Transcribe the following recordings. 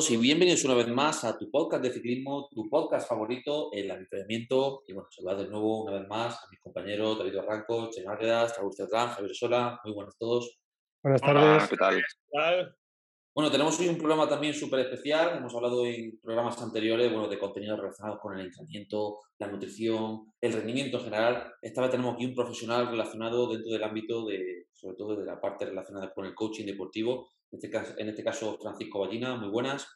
Todos y bienvenidos una vez más a tu podcast de ciclismo, tu podcast favorito, el avituallamiento. Y bueno, saludar de nuevo una vez más a mis compañeros David Arranco, Che Márquedas, Raúl Cetrán, Javier Sola. Muy buenas a todos. Buenas tardes. ¿Qué tal? Bueno, tenemos hoy un programa también súper especial. Hemos hablado en programas anteriores bueno, de contenidos relacionados con el entrenamiento, la nutrición, el rendimiento en general. Esta vez tenemos aquí un profesional relacionado dentro del ámbito de, sobre todo de la parte relacionada con el coaching deportivo en este caso, en este caso Francisco Ballina, muy buenas.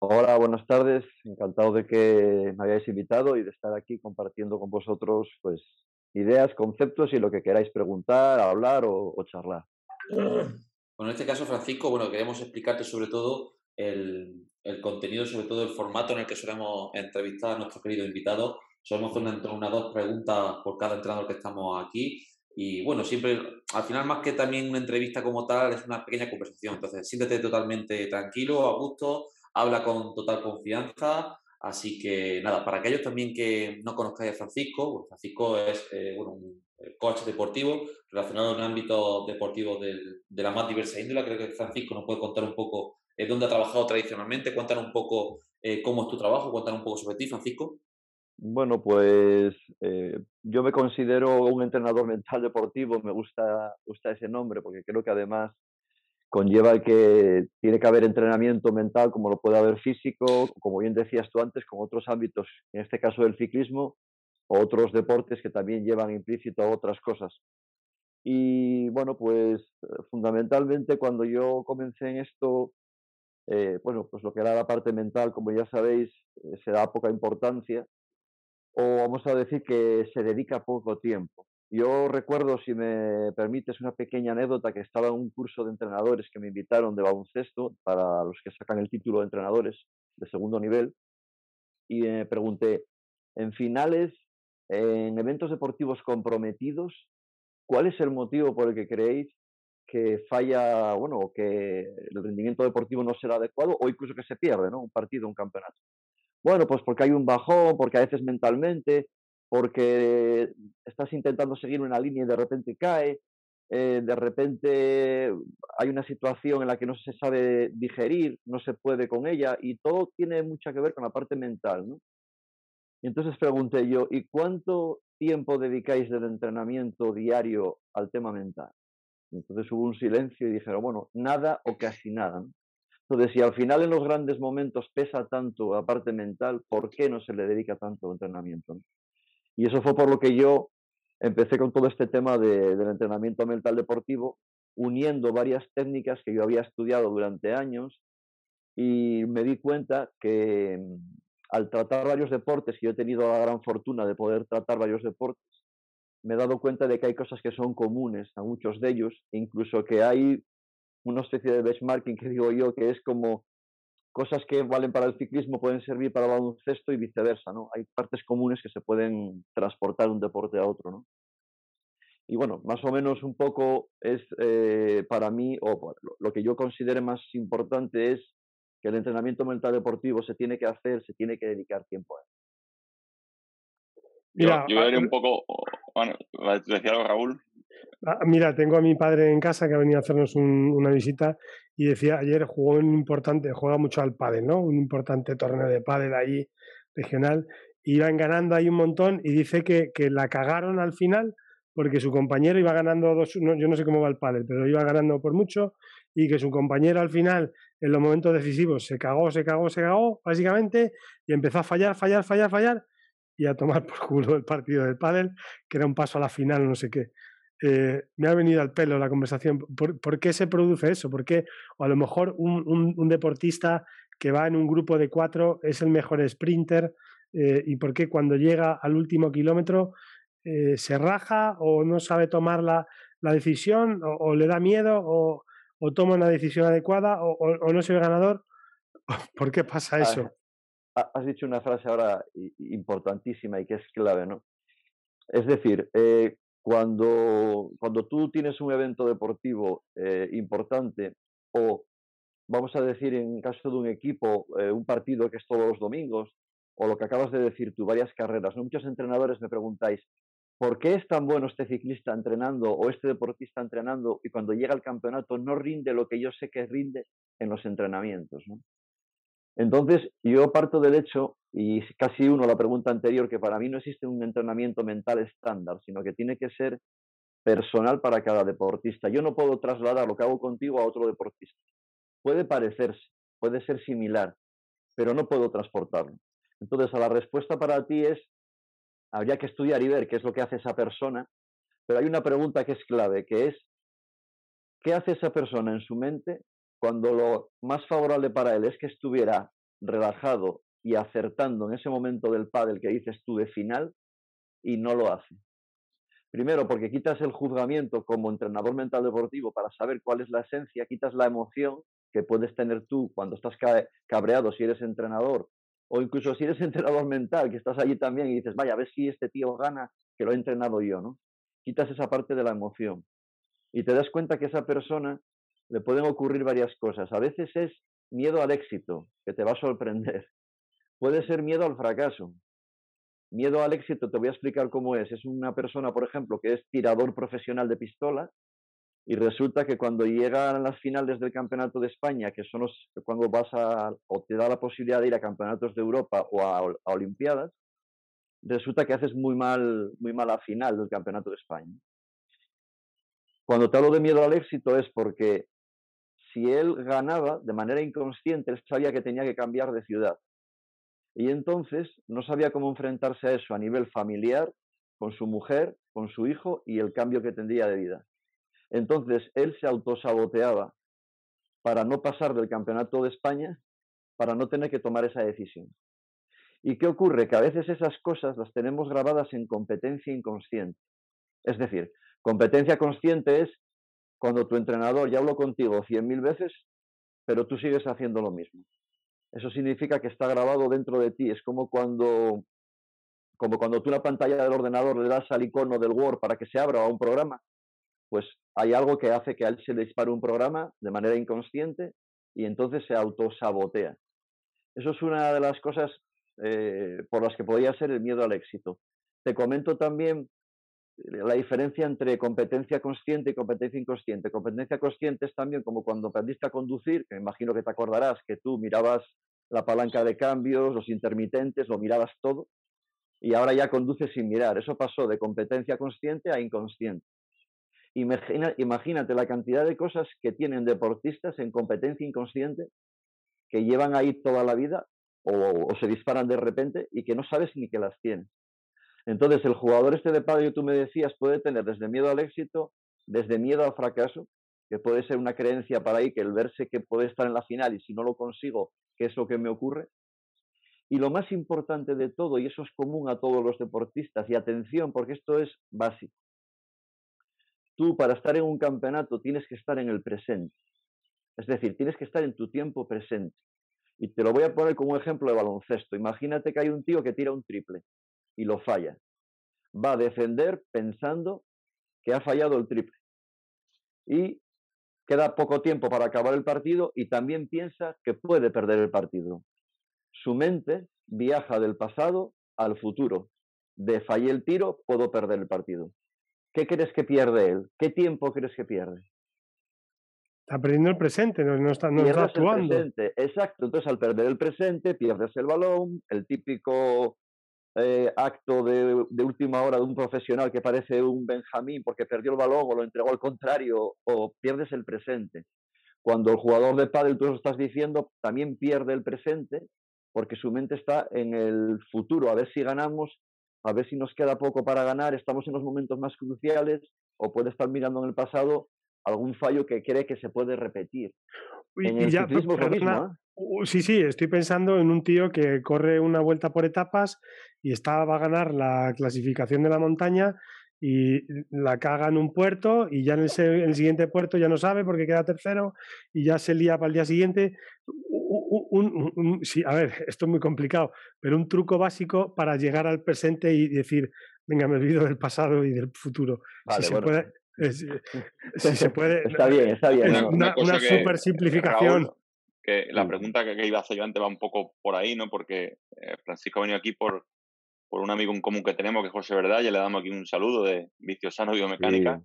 Hola, buenas tardes. Encantado de que me hayáis invitado y de estar aquí compartiendo con vosotros pues ideas, conceptos y lo que queráis preguntar, hablar o, charlar. Bueno, en este caso, Francisco, bueno, queremos explicarte sobre todo el, el, contenido, sobre todo el formato en el que solemos entrevistar a nuestro querido invitado. Solemos hacer una, una dos preguntas por cada entrenador que estamos aquí y bueno, siempre, al final más que también una entrevista como tal, es una pequeña conversación. Entonces, siéntete totalmente tranquilo, a gusto, habla con total confianza. Así que nada, para aquellos también que no conozcáis a Francisco, pues Francisco es eh, bueno, un eh, coach deportivo relacionado en ámbito deportivo de, de la más diversa índole. Creo que Francisco nos puede contar un poco eh, dónde ha trabajado tradicionalmente, cuéntanos un poco cómo es tu trabajo, cuéntanos un poco sobre ti, Francisco. Bueno, pues eh, yo me considero un entrenador mental deportivo, me gusta, ese nombre porque creo que además conlleva que tiene que haber entrenamiento mental como lo puede haber físico, como bien decías tú antes, con otros ámbitos, en este caso del ciclismo, otros deportes que también llevan implícito a otras cosas. Y bueno, pues fundamentalmente cuando yo comencé en esto, eh, bueno, pues lo que era la parte mental, como ya sabéis, eh, se da poca importancia o vamos a decir que se dedica poco tiempo. Yo recuerdo, si me permites, una pequeña anécdota que estaba en un curso de entrenadores que me invitaron de baloncesto para los que sacan el título de entrenadores de segundo nivel y me pregunté, en finales, en eventos deportivos comprometidos, ¿cuál es el motivo por el que creéis que falla, bueno, que el rendimiento deportivo no será adecuado o incluso que se pierde, ¿no? Un partido, un campeonato. Bueno, pues porque hay un bajón, porque a veces mentalmente, porque estás intentando seguir una línea y de repente cae, eh, de repente hay una situación en la que no se sabe digerir, no se puede con ella y todo tiene mucho que ver con la parte mental, ¿no? Y entonces pregunté yo, ¿y cuánto tiempo dedicáis del entrenamiento diario al tema mental? entonces hubo un silencio y dijeron, bueno, nada o casi nada. ¿no? Entonces, si al final en los grandes momentos pesa tanto la parte mental, ¿por qué no se le dedica tanto entrenamiento? Y eso fue por lo que yo empecé con todo este tema de, del entrenamiento mental deportivo, uniendo varias técnicas que yo había estudiado durante años y me di cuenta que mm, al tratar varios deportes, y yo he tenido la gran fortuna de poder tratar varios deportes, me he dado cuenta de que hay cosas que son comunes a muchos de ellos, incluso que hay una especie de benchmarking que digo yo, que es como cosas que valen para el ciclismo pueden servir para el baloncesto y viceversa, ¿no? Hay partes comunes que se pueden transportar de un deporte a otro, ¿no? Y bueno, más o menos un poco es eh, para mí, o lo que yo considere más importante es que el entrenamiento mental deportivo se tiene que hacer, se tiene que dedicar tiempo a él. Mira, yo, yo un poco, bueno, decía algo Raúl. Ah, mira, tengo a mi padre en casa que ha venido a hacernos una visita y decía, ayer jugó un importante, juega mucho al pádel, ¿no? Un importante torneo de pádel ahí regional. Iban ganando ahí un montón y dice que, que la cagaron al final porque su compañero iba ganando dos, yo no sé cómo va el pádel, pero iba ganando por mucho y que su compañero al final, en los momentos decisivos, se cagó, se cagó, se cagó, básicamente, y empezó a fallar, fallar, fallar, fallar, y a tomar por culo el partido del pádel, que era un paso a la final, no sé qué. Eh, me ha venido al pelo la conversación. ¿Por, qué se produce eso? ¿Por qué? O a lo mejor un, deportista que va en un grupo de cuatro es el mejor sprinter eh, y por qué cuando llega al último kilómetro eh, se raja o no sabe tomar la, decisión o, le da miedo o, toma una decisión adecuada o, no se ve ganador. ¿Por qué pasa Ah, eso? ha- Has dicho una frase ahora importantísima y que es clave, ¿no? Es decir, eh, cuando, cuando tú tienes un evento deportivo eh, importante o, vamos a decir, en caso de un equipo, eh, un partido que es todos los domingos, o lo que acabas de decir tú, varias carreras, muchos entrenadores me preguntáis, ¿por qué es tan bueno este ciclista entrenando o este deportista entrenando y cuando llega al campeonato no rinde lo que yo sé que rinde en los entrenamientos? Entonces, yo parto del hecho, y casi uno la pregunta anterior, que para mí no existe un entrenamiento mental estándar, sino que tiene que ser personal para cada deportista. Yo no puedo trasladar lo que hago contigo a otro deportista. Puede parecerse, puede ser similar, pero no puedo transportarlo. Entonces, a la respuesta para ti es, habría que estudiar y ver qué es lo que hace esa persona, pero hay una pregunta que es clave, que es, ¿qué hace esa persona en su mente cuando lo más favorable para él es que estuviera relajado y acertando en ese momento del pádel que dices tú de final y no lo hace? Primero, porque quitas el juzgamiento como entrenador mental deportivo para saber cuál es la esencia, quitas la emoción que puedes tener tú cuando estás ca- cabreado si eres entrenador, o incluso si eres entrenador mental, que estás allí también y dices, vaya, a ver si este tío gana, que lo he entrenado yo, ¿no? Quitas esa parte de la emoción y te das cuenta que esa persona le pueden ocurrir varias cosas. A veces es miedo al éxito, que te va a sorprender. Puede ser miedo al fracaso. Miedo al éxito, te voy a explicar cómo es. Es una persona, por ejemplo, que es tirador profesional de pistola y resulta que cuando llegan las finales del Campeonato de España, que son los, cuando vas a, o te da la posibilidad de ir a campeonatos de Europa o a, Olimpiadas, resulta que haces muy mal, muy mala final del Campeonato de España. Cuando te hablo de miedo al éxito es porque si él ganaba de manera inconsciente, él sabía que tenía que cambiar de ciudad. Y entonces no sabía cómo enfrentarse a eso a nivel familiar, con su mujer, con su hijo y el cambio que tendría de vida. Entonces él se autosaboteaba para no pasar del campeonato de España, para no tener que tomar esa decisión. ¿Y qué ocurre? Que a veces esas cosas las tenemos grabadas en competencia inconsciente. Es decir, competencia consciente es cuando tu entrenador ya habló contigo cien mil veces, pero tú sigues haciendo lo mismo. Eso significa que está grabado dentro de ti. Es como cuando, como cuando tú en la pantalla del ordenador le das al icono del Word para que se abra a un programa, pues hay algo que hace que a él se le dispare un programa de manera inconsciente y entonces se autosabotea. Eso es una de las cosas eh, por las que podría ser el miedo al éxito. Te comento también la diferencia entre competencia consciente y competencia inconsciente. Competencia consciente es también como cuando aprendiste a conducir, que me imagino que te acordarás que tú mirabas la palanca de cambios, los intermitentes, lo mirabas todo, y ahora ya conduces sin mirar. Eso pasó de competencia consciente a inconsciente. Imagina, imagínate la cantidad de cosas que tienen deportistas en competencia inconsciente que llevan ahí toda la vida o, o se disparan de repente y que no sabes ni que las tienen. Entonces, el jugador este de padre tú me decías puede tener desde miedo al éxito, desde miedo al fracaso, que puede ser una creencia para ahí, que el verse que puede estar en la final y si no lo consigo, ¿qué es lo que me ocurre? Y lo más importante de todo, y eso es común a todos los deportistas, y atención, porque esto es básico. Tú para estar en un campeonato tienes que estar en el presente. Es decir, tienes que estar en tu tiempo presente. Y te lo voy a poner como ejemplo de baloncesto. Imagínate que hay un tío que tira un triple y lo falla. Va a defender pensando que ha fallado el triple. Y queda poco tiempo para acabar el partido y también piensa que puede perder el partido. Su mente viaja del pasado al futuro. De fallé el tiro, puedo perder el partido. ¿Qué crees que pierde él? ¿Qué tiempo crees que pierde? Está perdiendo el presente, no, no está, no está actuando. El presente. Exacto. Entonces, al perder el presente, pierdes el balón, el típico eh, acto de, de, última hora de un profesional que parece un Benjamín porque perdió el balón o lo entregó al contrario, o pierdes el presente. Cuando el jugador de pádel, tú lo estás diciendo, también pierde el presente porque su mente está en el futuro, a ver si ganamos, a ver si nos queda poco para ganar, estamos en los momentos más cruciales, o puede estar mirando en el pasado algún fallo que cree que se puede repetir. Y, en el y ya, ciclismo perdona, mismo, ¿eh? Sí, sí, estoy pensando en un tío que corre una vuelta por etapas y está, va a ganar la clasificación de la montaña y la caga en un puerto y ya en el, en el, siguiente puerto ya no sabe porque queda tercero y ya se lía para el día siguiente. un, sí, a ver, esto es muy complicado, pero un truco básico para llegar al presente y decir, venga, me olvido del pasado y del futuro. si, se puede, si, se puede. Está bien, está bien. Una, super simplificación. Que la pregunta que, iba a hacer yo antes va un poco por ahí, ¿no? Porque eh, Francisco ha venido aquí por, por un amigo en común que tenemos, que es José Verdad, y le damos aquí un saludo de Vicio Sano Biomecánica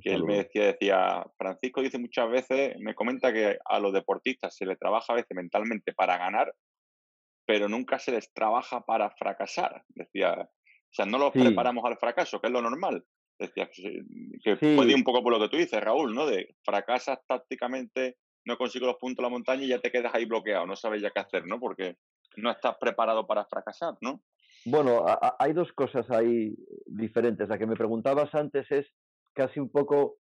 que él me decía, decía, Francisco dice muchas veces, me comenta que a los deportistas se les trabaja a veces mentalmente para ganar, pero nunca se les trabaja para fracasar. Decía, o sea, no los preparamos al fracaso, que es lo normal. Decía, que, puede ir un poco por lo que tú dices, Raúl, ¿no? De fracasas tácticamente, no consigo los puntos de la montaña y ya te quedas ahí bloqueado, no sabes ya qué hacer, ¿no? Porque no estás preparado para fracasar, ¿no? Bueno, hay dos cosas ahí diferentes. La que me preguntabas antes es casi un poco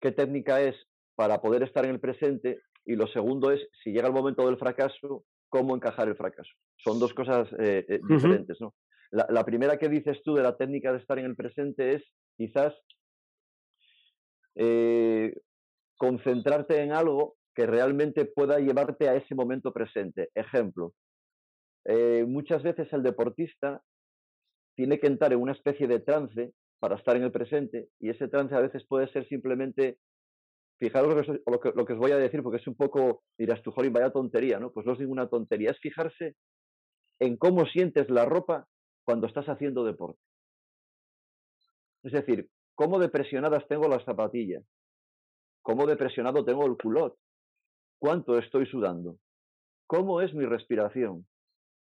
qué técnica es para poder estar en el presente y lo segundo es, si llega el momento del fracaso, cómo encajar el fracaso. Son dos cosas eh, eh, diferentes, ¿no? La, primera que dices tú de la técnica de estar en el presente es quizás eh, concentrarte en algo que realmente pueda llevarte a ese momento presente. Ejemplo, muchas veces el deportista tiene que entrar en una especie de trance para estar en el presente y ese trance a veces puede ser simplemente, fijaros lo que, lo que, os voy a decir porque es un poco, dirás tú, Jolín, vaya tontería, ¿no? Pues no es ninguna tontería, es fijarse en cómo sientes la ropa cuando estás haciendo deporte. Es decir, cómo depresionadas tengo las zapatillas, cómo depresionado tengo el culot, cuánto estoy sudando, cómo es mi respiración,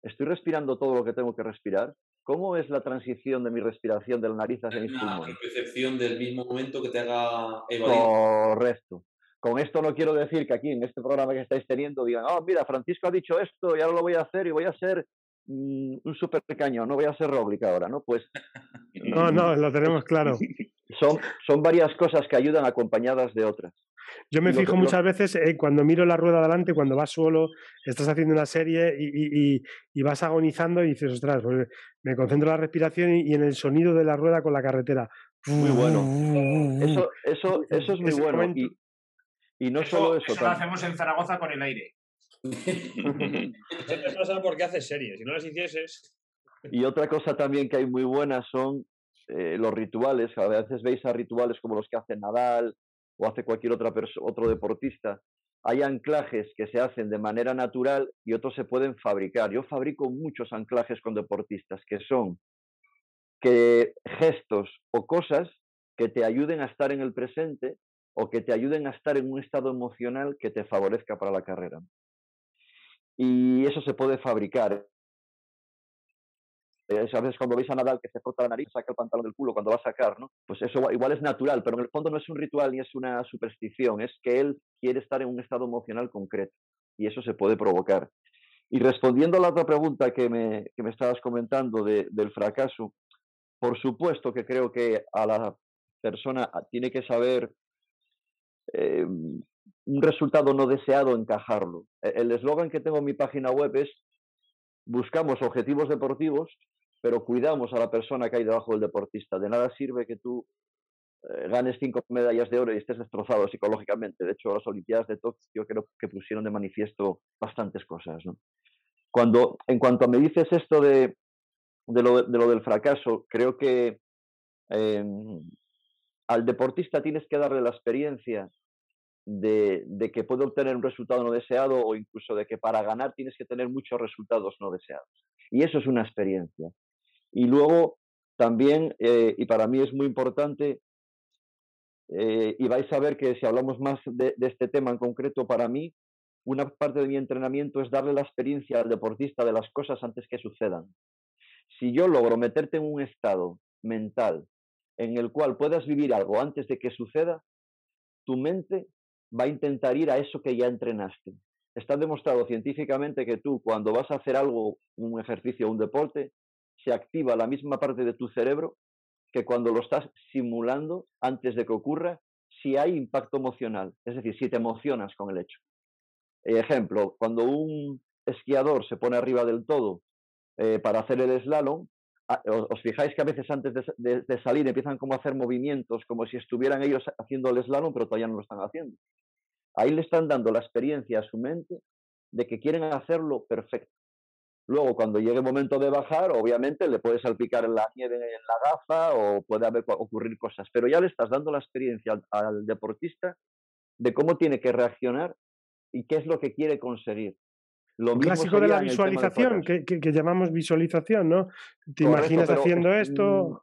estoy respirando todo lo que tengo que respirar, ¿Cómo es la transición de mi respiración de la nariz hacia mis pulmones? percepción del mismo momento que te haga evadir. Correcto. Con esto no quiero decir que aquí en este programa que estáis teniendo digan, oh, mira, Francisco ha dicho esto y ahora lo voy a hacer y voy a ser mm, un super cañón, no voy a ser Roglic ahora, ¿no? Pues... no, no, lo tenemos claro. Son, son varias cosas que ayudan acompañadas de otras. Yo me fijo muchas veces eh, cuando miro la rueda adelante, cuando vas solo, estás haciendo una serie y, vas agonizando y dices, ostras, pues me concentro en la respiración y, en el sonido de la rueda con la carretera. Muy bueno. Eso, eso, eso es muy bueno. Y, no solo eso. Eso lo hacemos en Zaragoza con el aire. no sabes por qué haces series. Si no las hicieses. Y otra cosa también que hay muy buena son eh, los rituales. A veces veis a rituales como los que hace Nadal, o hace cualquier otra otro deportista, hay anclajes que se hacen de manera natural y otros se pueden fabricar. Yo fabrico muchos anclajes con deportistas que son que gestos o cosas que te ayuden a estar en el presente o que te ayuden a estar en un estado emocional que te favorezca para la carrera. Y eso se puede fabricar. Eh, a veces cuando veis a Nadal que se frota la nariz, saca el pantalón del culo cuando va a sacar, ¿no? Pues eso igual es natural, pero en el fondo no es un ritual ni es una superstición, es que él quiere estar en un estado emocional concreto y eso se puede provocar. Y respondiendo a la otra pregunta que me, que me estabas comentando del fracaso, por supuesto que creo que a la persona tiene que saber eh, un resultado no deseado encajarlo. E, el eslogan que tengo en mi página web es buscamos objetivos deportivos pero cuidamos a la persona que hay debajo del deportista. De nada sirve que tú eh, ganes cinco medallas de oro y estés destrozado psicológicamente. De hecho, las Olimpiadas de Tokio creo que pusieron de manifiesto bastantes cosas. Cuando, en cuanto me dices esto de, de, lo, del fracaso, creo que em, al deportista tienes que darle la experiencia de, de, que puede obtener un resultado no deseado o incluso de que para ganar tienes que tener muchos resultados no deseados. Y eso es una experiencia. Y luego también, eh, y para mí es muy importante, eh, y vais a ver que si hablamos más de, este tema en concreto, para mí, una parte de mi entrenamiento es darle la experiencia al deportista de las cosas antes que sucedan. Si yo logro meterte en un estado mental en el cual puedas vivir algo antes de que suceda, tu mente va a intentar ir a eso que ya entrenaste. Está demostrado científicamente que tú cuando vas a hacer algo, un ejercicio un deporte, se activa la misma parte de tu cerebro que cuando lo estás simulando antes de que ocurra, si hay impacto emocional, es decir, si te emocionas con el hecho. Ejemplo, cuando un esquiador se pone arriba del todo eh, para hacer el slalom, os fijáis que a veces antes de, salir empiezan como a hacer movimientos, como si estuvieran ellos haciendo el slalom, pero todavía no lo están haciendo. Ahí le están dando la experiencia a su mente de que quieren hacerlo perfecto. Luego, cuando llegue el momento de bajar, obviamente le puede salpicar la nieve en la gafa o puede haber, ocurrir cosas, pero ya le estás dando la experiencia al, deportista de cómo tiene que reaccionar y qué es lo que quiere conseguir. Lo clásico de la visualización, que, llamamos visualización, ¿no? ¿Te imaginas haciendo esto? Mm,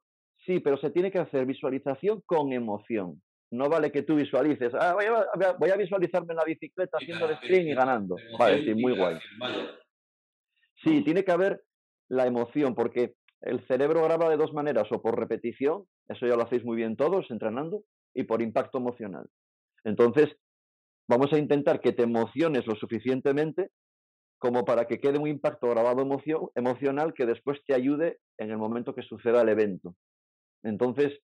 sí, pero se tiene que hacer visualización con emoción. No vale que tú visualices, ah, voy, a, visualizarme en la bicicleta haciendo el sprint y ganando. Vale, sí, muy guay. Sí, tiene que haber la emoción, porque el cerebro graba de dos maneras, o por repetición, eso ya lo hacéis muy bien todos entrenando, y por impacto emocional. Entonces, vamos a intentar que te emociones lo suficientemente como para que quede un impacto grabado emocional que después te ayude en el momento que suceda el evento. Entonces,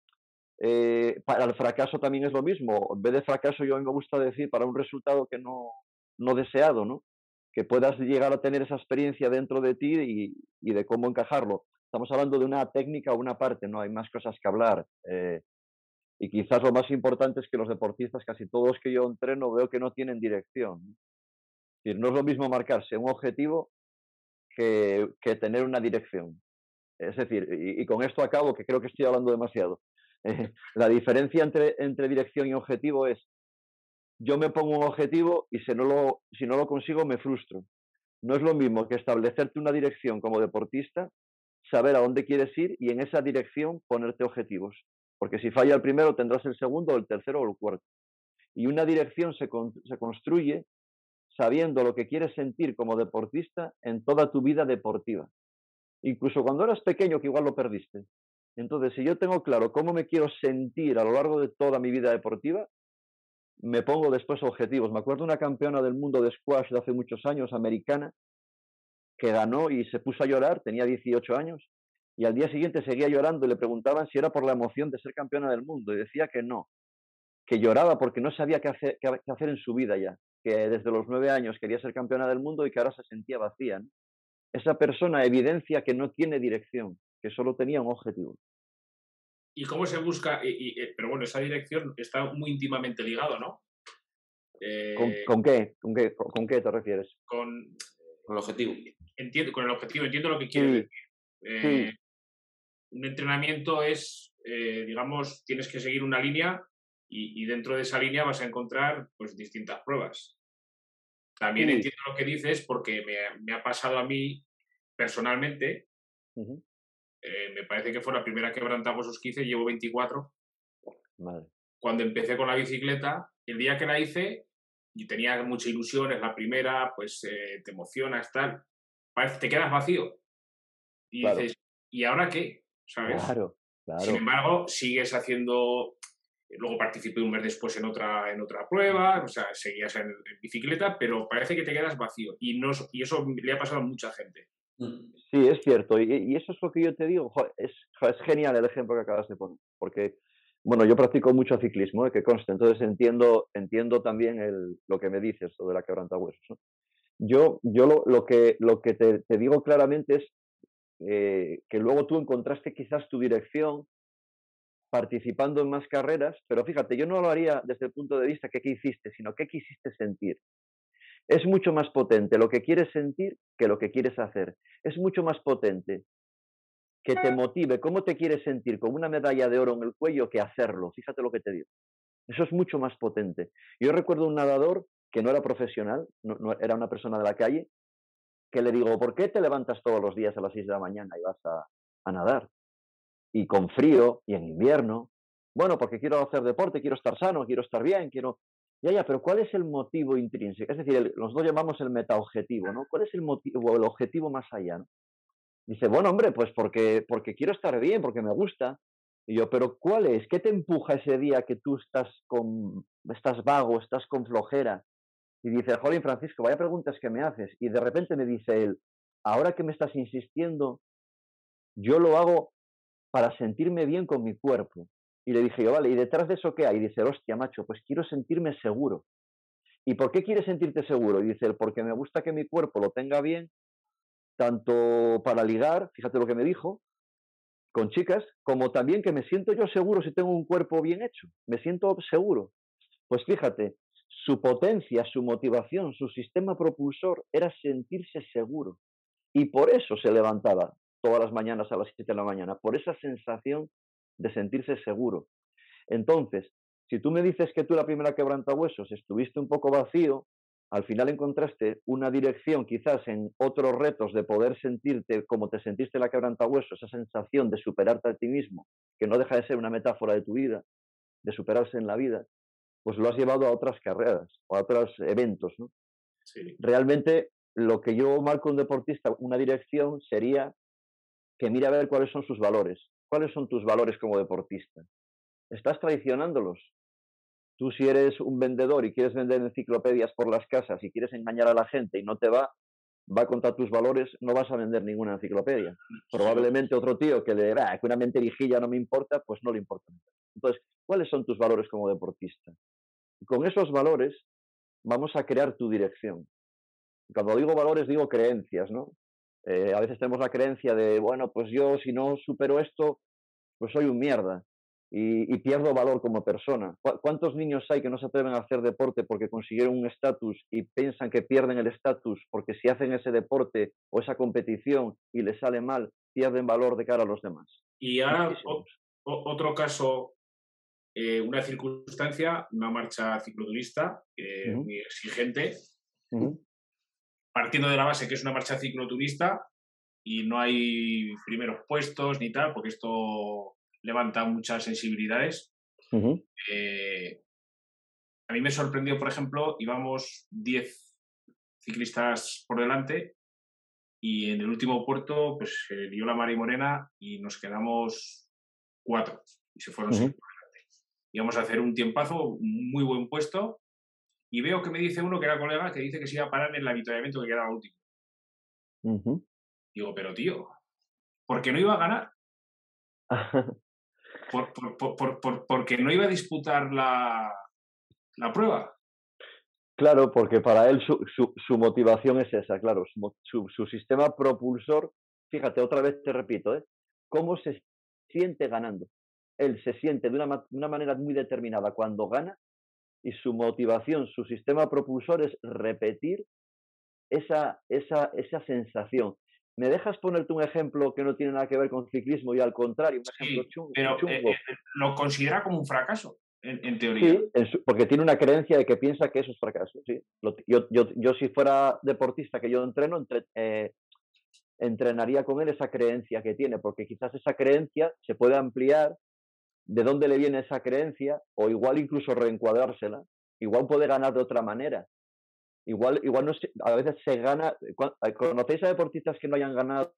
eh, para el fracaso también es lo mismo. En vez de fracaso, yo a mí me gusta decir para un resultado que no, no deseado, ¿no? Que puedas llegar a tener esa experiencia dentro de ti y, de cómo encajarlo. Estamos hablando de una técnica o una parte, ¿no? Hay más cosas que hablar. Eh, y quizás lo más importante es que los deportistas, casi todos que yo entreno, veo que no tienen dirección. Es decir, no es lo mismo marcarse un objetivo que, que tener una dirección. Es decir, y, y, con esto acabo, que creo que estoy hablando demasiado. la diferencia entre, entre dirección y objetivo es, yo me pongo un objetivo y si no, lo, si no lo consigo me frustro. No es lo mismo que establecerte una dirección como deportista, saber a dónde quieres ir y en esa dirección ponerte objetivos. Porque si falla el primero tendrás el segundo, el tercero o el cuarto. Y una dirección se, se construye sabiendo lo que quieres sentir como deportista en toda tu vida deportiva. Incluso cuando eras pequeño, que igual lo perdiste. Entonces, si yo tengo claro cómo me quiero sentir a lo largo de toda mi vida deportiva, me pongo después objetivos. Me acuerdo una campeona del mundo de squash de hace muchos años, americana, que ganó y se puso a llorar, tenía 18 años, y al día siguiente seguía llorando y le preguntaban si era por la emoción de ser campeona del mundo, y decía que no, que lloraba porque no sabía qué hacer, qué hacer en su vida ya, que desde los nueve años quería ser campeona del mundo y que ahora se sentía vacía. Esa persona evidencia que no tiene dirección, que solo tenía un objetivo. ¿Y cómo se busca? Eh, pero bueno, esa dirección está muy íntimamente ligado, ¿no? ¿Con, qué? ¿Con, qué? ¿Con qué te refieres? Con, el objetivo. Entiendo, con el objetivo, entiendo lo que quieres decir. Eh, un entrenamiento es, eh, digamos, tienes que seguir una línea y, dentro de esa línea vas a encontrar pues distintas pruebas. También entiendo lo que dices porque me, ha pasado a mí personalmente eh, me parece que fue la primera que quebrantamos esos 15, llevo 24. Cuando empecé con la bicicleta, el día que la hice, y tenía mucha ilusión, es la primera, pues eh, te emocionas, tal. Parece, te quedas vacío. Y dices, ¿y ahora qué? ¿Sabes? Claro, Sin embargo, sigues haciendo. Luego participé un mes después en otra, en otra prueba, o sea, seguías en, bicicleta, pero parece que te quedas vacío. Y, no, y eso le ha pasado a mucha gente. Mm. Sí, es cierto. Y, eso es lo que yo te digo. es, genial el ejemplo que acabas de poner. Porque, bueno, yo practico mucho ciclismo, ¿eh? que conste. Entonces entiendo, entiendo también el, lo que me dices sobre la quebranta huesos. Yo, yo lo, que, te digo claramente es eh, que luego tú encontraste quizás tu dirección participando en más carreras, pero fíjate, yo no lo haría desde el punto de vista que qué hiciste, sino qué quisiste sentir. Es mucho más potente lo que quieres sentir que lo que quieres hacer. Es mucho más potente que te motive cómo te quieres sentir con una medalla de oro en el cuello que hacerlo. Fíjate lo que te digo. Eso es mucho más potente. Yo recuerdo un nadador que no era profesional, no, era una persona de la calle, que le digo, ¿por qué te levantas todos los días a las 6 de la mañana y vas a, a nadar? Y con frío y en invierno. Bueno, porque quiero hacer deporte, quiero estar sano, quiero estar bien, quiero... Ya, ya, pero ¿cuál es el motivo intrínseco? Es decir, los dos llamamos el metaobjetivo, ¿no? ¿Cuál es el motivo, el objetivo más allá? Dice, bueno, hombre, pues porque, porque quiero estar bien, porque me gusta. Y yo, pero ¿cuál es? ¿Qué te empuja ese día que tú estás con, estás vago, estás con flojera? Y dice, Jolín Francisco, vaya preguntas que me haces. Y de repente me dice él, ahora que me estás insistiendo, yo lo hago para sentirme bien con mi cuerpo. Y le dije yo, vale, ¿y detrás de eso qué hay? Y dice, hostia, macho, pues quiero sentirme seguro. ¿Y por qué quieres sentirte seguro? Y dice porque me gusta que mi cuerpo lo tenga bien, tanto para ligar, fíjate lo que me dijo, con chicas, como también que me siento yo seguro si tengo un cuerpo bien hecho. Me siento seguro. Pues fíjate, su potencia, su motivación, su sistema propulsor era sentirse seguro. Y por eso se levantaba todas las mañanas a las 7 de la mañana, por esa sensación de sentirse seguro. Entonces, si tú me dices que tú la primera quebrantahuesos estuviste un poco vacío, al final encontraste una dirección quizás en otros retos de poder sentirte como te sentiste la quebrantahuesos, esa sensación de superarte a ti mismo, que no deja de ser una metáfora de tu vida, de superarse en la vida, pues lo has llevado a otras carreras o a otros eventos. ¿no? Realmente lo que yo marco un deportista, una dirección, sería que mire a ver cuáles son sus valores. ¿Cuáles son tus valores como deportista? ¿Estás traicionándolos? Tú si eres un vendedor y quieres vender enciclopedias por las casas y quieres engañar a la gente y no te va, va contra tus valores, no vas a vender ninguna enciclopedia. Probablemente otro tío que le da que una menterijilla no me importa, pues no le importa. Entonces, ¿cuáles son tus valores como deportista? con esos valores vamos a crear tu dirección. Cuando digo valores, digo creencias, ¿no? Eh, a veces tenemos la creencia de, bueno, pues yo si no supero esto, pues soy un mierda y, pierdo valor como persona. ¿Cuántos niños hay que no se atreven a hacer deporte porque consiguieron un estatus y piensan que pierden el estatus porque si hacen ese deporte o esa competición y les sale mal, pierden valor de cara a los demás? Y ahora otro caso eh, una circunstancia, una marcha cicloturista eh, muy exigente, partiendo de la base que es una marcha cicloturista y no hay primeros puestos ni tal, porque esto levanta muchas sensibilidades. Eh, a mí me sorprendió, por ejemplo, íbamos 10 ciclistas por delante y en el último puerto pues se dio la mar y morena y nos quedamos cuatro y se fueron íbamos a hacer un tiempazo, un muy buen puesto, y veo que me dice uno que era colega que dice que se iba a parar en el avituallamiento que quedaba último. Digo, pero tío, ¿por qué no iba a ganar? por, porque no iba a disputar la, la prueba. Claro, porque para él su, su, motivación es esa, claro, su, su, sistema propulsor, fíjate, otra vez te repito, ¿eh? ¿cómo se siente ganando? él se siente de una, manera muy determinada cuando gana y su motivación, su sistema propulsor es repetir esa, esa, esa sensación. ¿Me dejas ponerte un ejemplo que no tiene nada que ver con ciclismo y al contrario, un ejemplo chungo? Pero eh, eh, lo considera como un fracaso, en, teoría. Sí, porque tiene una creencia de que piensa que eso es fracaso. Sí. yo, yo, yo, si fuera deportista que yo entreno, entre, eh, entrenaría con él esa creencia que tiene, porque quizás esa creencia se puede ampliar de dónde le viene esa creencia, o igual incluso reencuadrársela, igual puede ganar de otra manera. Igual, igual no a veces se gana. Eh, ¿Conocéis a deportistas que no hayan ganado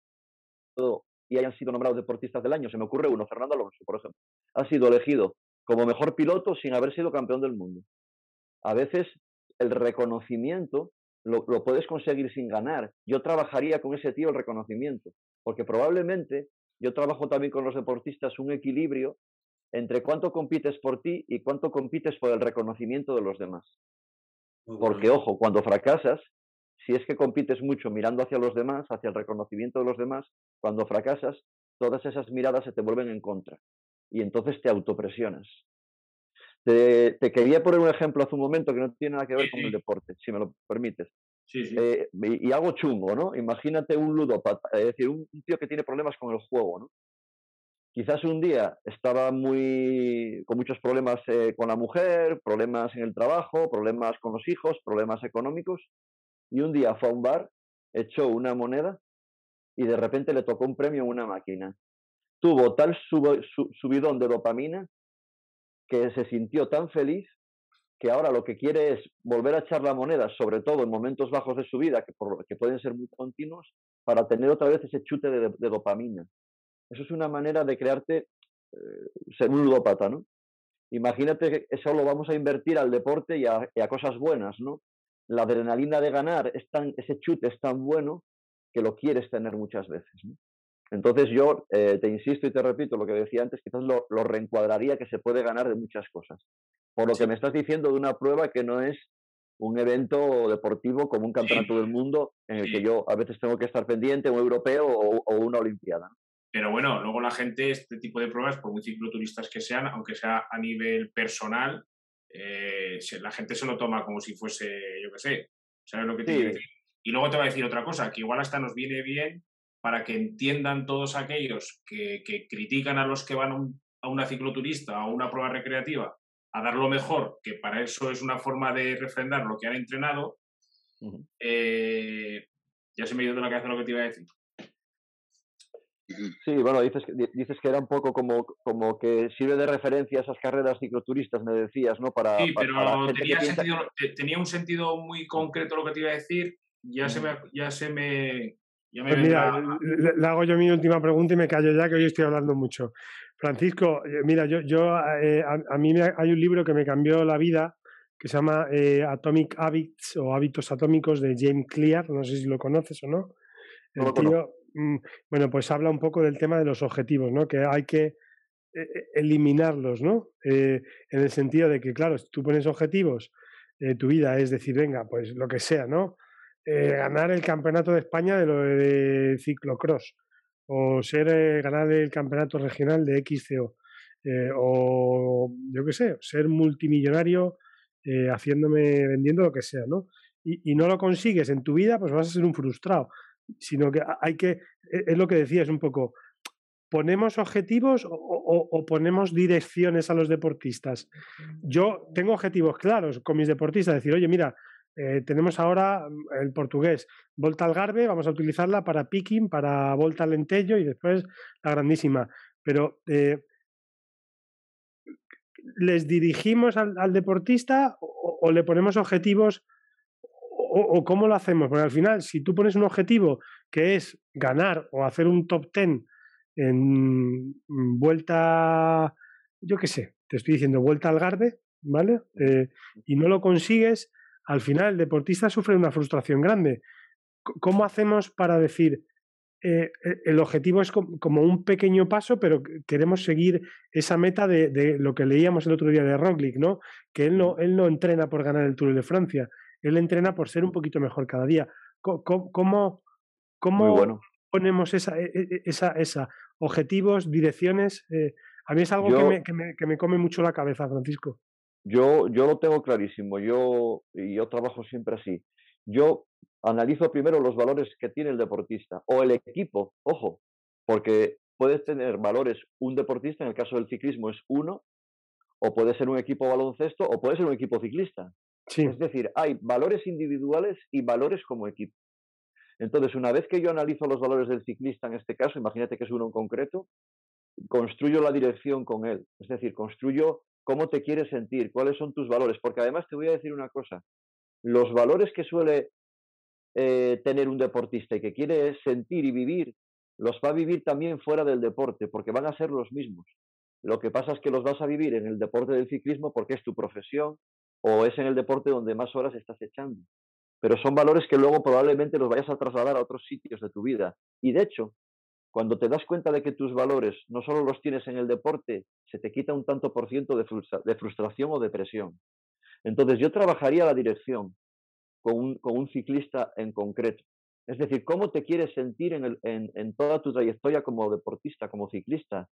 y hayan sido nombrados deportistas del año? Se me ocurre uno, Fernando Alonso, por ejemplo. Ha sido elegido como mejor piloto sin haber sido campeón del mundo. A veces el reconocimiento lo, lo, puedes conseguir sin ganar. Yo trabajaría con ese tío el reconocimiento, porque probablemente yo trabajo también con los deportistas un equilibrio entre cuánto compites por ti y cuánto compites por el reconocimiento de los demás. Porque, ojo, cuando fracasas, si es que compites mucho mirando hacia los demás, hacia el reconocimiento de los demás, cuando fracasas, todas esas miradas se te vuelven en contra y entonces te autopresionas. Te, quería poner un ejemplo hace un momento que no tiene nada que ver con el deporte, si me lo permites. Eh, y, algo chungo, ¿no? Imagínate un ludópata, es decir, un, un, tío que tiene problemas con el juego, ¿no? Quizás un día estaba muy con muchos problemas eh, con la mujer, problemas en el trabajo, problemas con los hijos, problemas económicos, y un día fue a un bar, echó una moneda y de repente le tocó un premio en una máquina. Tuvo tal subidón de dopamina que se sintió tan feliz que ahora lo que quiere es volver a echar la moneda, sobre todo en momentos bajos de su vida, que, pueden ser muy continuos, para tener otra vez ese chute de dopamina. Eso es una manera de crearte eh, ser un ludópata, ¿no? Imagínate que eso lo vamos a invertir al deporte y a, cosas buenas, ¿no? La adrenalina de ganar, es tan, ese chute es tan bueno que lo quieres tener muchas veces. Entonces yo eh, te insisto y te repito lo que decía antes, quizás lo, lo, reencuadraría que se puede ganar de muchas cosas. Por lo que me estás diciendo de una prueba que no es un evento deportivo como un campeonato del mundo en el que yo a veces tengo que estar pendiente, un europeo o, o una olimpiada. Pero bueno, luego la gente, este tipo de pruebas, por muy cicloturistas que sean, aunque sea a nivel personal, eh, la gente se lo toma como si fuese, yo qué sé, ¿sabes lo que te quiero decir? Y luego te va a decir otra cosa, que igual hasta nos viene bien para que entiendan todos aquellos que, critican a los que van a, una cicloturista o a una prueba recreativa a dar lo mejor, que para eso es una forma de refrendar lo que han entrenado, eh, ya se me ha ido de la cabeza lo que te iba a decir. Sí, bueno, dices, dices que era un poco como, como que sirve de referencia a esas carreras cicloturistas, me decías, ¿no? Para, sí, pero tenía, un sentido muy concreto lo que te iba a decir, ya se me... Ya se me pues mira, le, hago yo mi última pregunta y me callo ya que hoy estoy hablando mucho. Francisco, eh, mira, yo, yo eh, a, mí hay un libro que me cambió la vida que se llama eh, Atomic Habits o Hábitos Atómicos de James Clear, no sé si lo conoces o no. El tío, bueno, pues habla un poco del tema de los objetivos, ¿no? Que hay que eh, eh, eliminarlos, ¿no? Eh, en el sentido de que, claro, si tú pones objetivos, tu vida es decir, venga, pues lo que sea, ¿no? ganar el campeonato de España de lo de ciclocross, o ser ganar el campeonato regional de XCO, o yo qué sé, ser multimillonario haciéndome, vendiendo lo que sea, ¿no? Y no lo consigues en tu vida, pues vas a ser un frustrado sino que hay que, e, es lo que decías un poco, ¿ponemos objetivos o, ponemos direcciones a los deportistas? Yo tengo objetivos claros con mis deportistas, decir, oye, mira, eh, tenemos ahora mm, el portugués, Volta Algarve, vamos a utilizarla para picking, para Volta Lentello y después la grandísima. Pero eh, ¿les dirigimos al, deportista o, le ponemos objetivos o, cómo lo hacemos? Porque al final, si tú pones un objetivo que es ganar o hacer un top ten en vuelta, yo qué sé, te estoy diciendo vuelta al Garde, ¿vale? Eh, y no lo consigues, al final el deportista sufre una frustración grande. ¿Cómo hacemos para decir, eh, e, el objetivo es como un pequeño paso, pero queremos seguir esa meta de, lo que leíamos el otro día de Roglic, ¿no? Que él no, él no entrena por ganar el Tour de Francia, él entrena por ser un poquito mejor cada día. ¿Cómo, cómo, ponemos esa, e, e, esa, esa, objetivos, direcciones? Eh, a mí es algo que, me, que, me, que, me, come mucho la cabeza, Francisco. Yo, yo lo tengo clarísimo, yo, yo trabajo siempre así. Yo analizo primero los valores que tiene el deportista o el equipo, ojo, porque puedes tener valores un deportista, en el caso del ciclismo es uno, o puede ser un equipo baloncesto o puede ser un equipo ciclista. Es decir, hay valores individuales y valores como equipo. Entonces, una vez que yo analizo los valores del ciclista, en este caso, imagínate que es uno en concreto, construyo la dirección con él. Es decir, construyo cómo te quieres sentir, cuáles son tus valores. Porque además te voy a decir una cosa, los valores que suele eh, tener un deportista y que quiere sentir y vivir, los va a vivir también fuera del deporte, porque van a ser los mismos. Lo que pasa es que los vas a vivir en el deporte del ciclismo porque es tu profesión, o es en el deporte donde más horas estás echando. Pero son valores que luego probablemente los vayas a trasladar a otros sitios de tu vida. Y de hecho, cuando te das cuenta de que tus valores no solo los tienes en el deporte, se te quita un tanto por ciento de, frustración o depresión. Entonces yo trabajaría la dirección con un, con un ciclista en concreto. Es decir, cómo te quieres sentir en, en, toda tu trayectoria como deportista, como ciclista.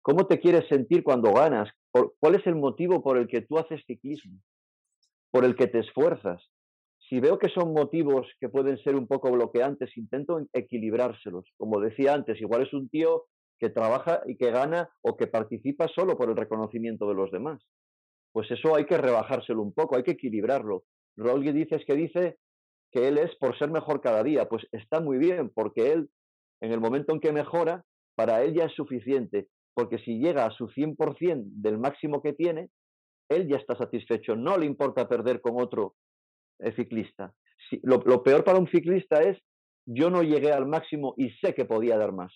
¿Cómo te quieres sentir cuando ganas? ¿Cuál es el motivo por el que tú haces ciclismo? Por el que te esfuerzas. Si veo que son motivos que pueden ser un poco bloqueantes, intento equilibrárselos. Como decía antes, igual es un tío que trabaja y que gana o que participa solo por el reconocimiento de los demás. Pues eso hay que rebajárselo un poco, hay que equilibrarlo. Rolgi dices que dice que él es por ser mejor cada día. Pues está muy bien, porque él, en el momento en que mejora, para él ya es suficiente. Porque si llega a su 100% del máximo que tiene, él ya está satisfecho, no le importa perder con otro eh, ciclista. lo, peor para un ciclista es, yo no llegué al máximo y sé que podía dar más.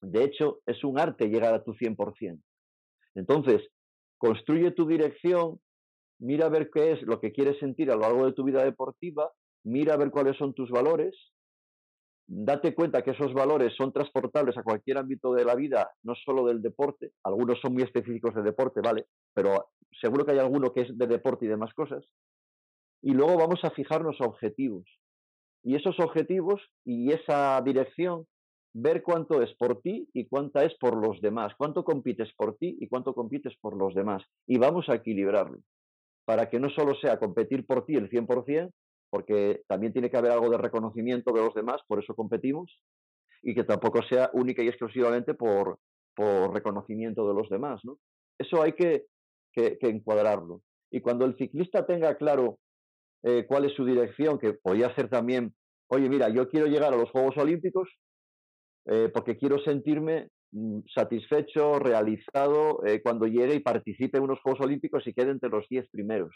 De hecho, es un arte llegar a tu 100%. Entonces, construye tu dirección, mira a ver qué es lo que quieres sentir a lo largo de tu vida deportiva, mira a ver cuáles son tus valores, date cuenta que esos valores son transportables a cualquier ámbito de la vida, no solo del deporte, algunos son muy específicos de deporte, ¿vale? Pero seguro que hay alguno que es de deporte y demás cosas. Y luego vamos a fijarnos objetivos. Y esos objetivos y esa dirección, ver cuánto es por ti y cuánta es por los demás, cuánto compites por ti y cuánto compites por los demás. Y vamos a equilibrarlo. para que no solo sea competir por ti el 100%, porque también tiene que haber algo de reconocimiento de los demás, por eso competimos, y que tampoco sea única y exclusivamente por, por reconocimiento de los demás. ¿no? Eso hay que, que, encuadrarlo. Y cuando el ciclista tenga claro eh, cuál es su dirección, que podría ser también, oye, mira, yo quiero llegar a los Juegos Olímpicos eh, porque quiero sentirme mm, satisfecho, realizado eh, cuando llegue y participe en unos Juegos Olímpicos y quede entre los 10 primeros.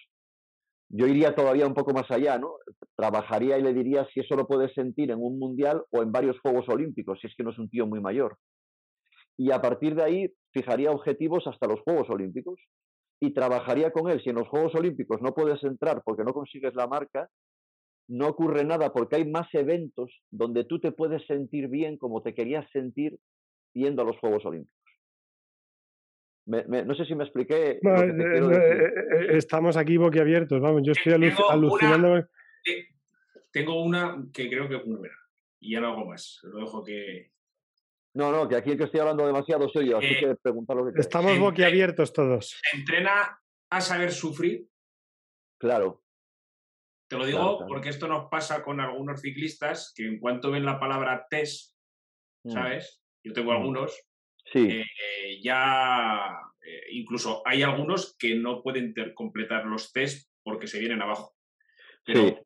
Yo iría todavía un poco más allá, ¿no? Trabajaría y le diría si eso lo puede sentir en un mundial o en varios Juegos Olímpicos, si es que no es un tío muy mayor. Y a partir de ahí fijaría objetivos hasta los Juegos Olímpicos y trabajaría con él. Si en los Juegos Olímpicos no puedes entrar porque no consigues la marca, no ocurre nada porque hay más eventos donde tú te puedes sentir bien como te querías sentir yendo a los Juegos Olímpicos. No sé si me expliqué. Eh, eh, eh, estamos aquí boquiabiertos, vamos, yo estoy alucinando. tengo una que creo que es y ya no hago más. Lo dejo que. No, no, que aquí el que estoy hablando demasiado soy yo, así que preguntar lo que Estamos boquiabiertos todos. entrena a saber sufrir. Claro. Te lo digo porque esto nos pasa con algunos ciclistas que en cuanto ven la palabra test, mm. ¿sabes? Yo tengo mm. algunos. Sí. Eh, ya eh, incluso hay algunos que no pueden completar los test porque se vienen abajo. sí.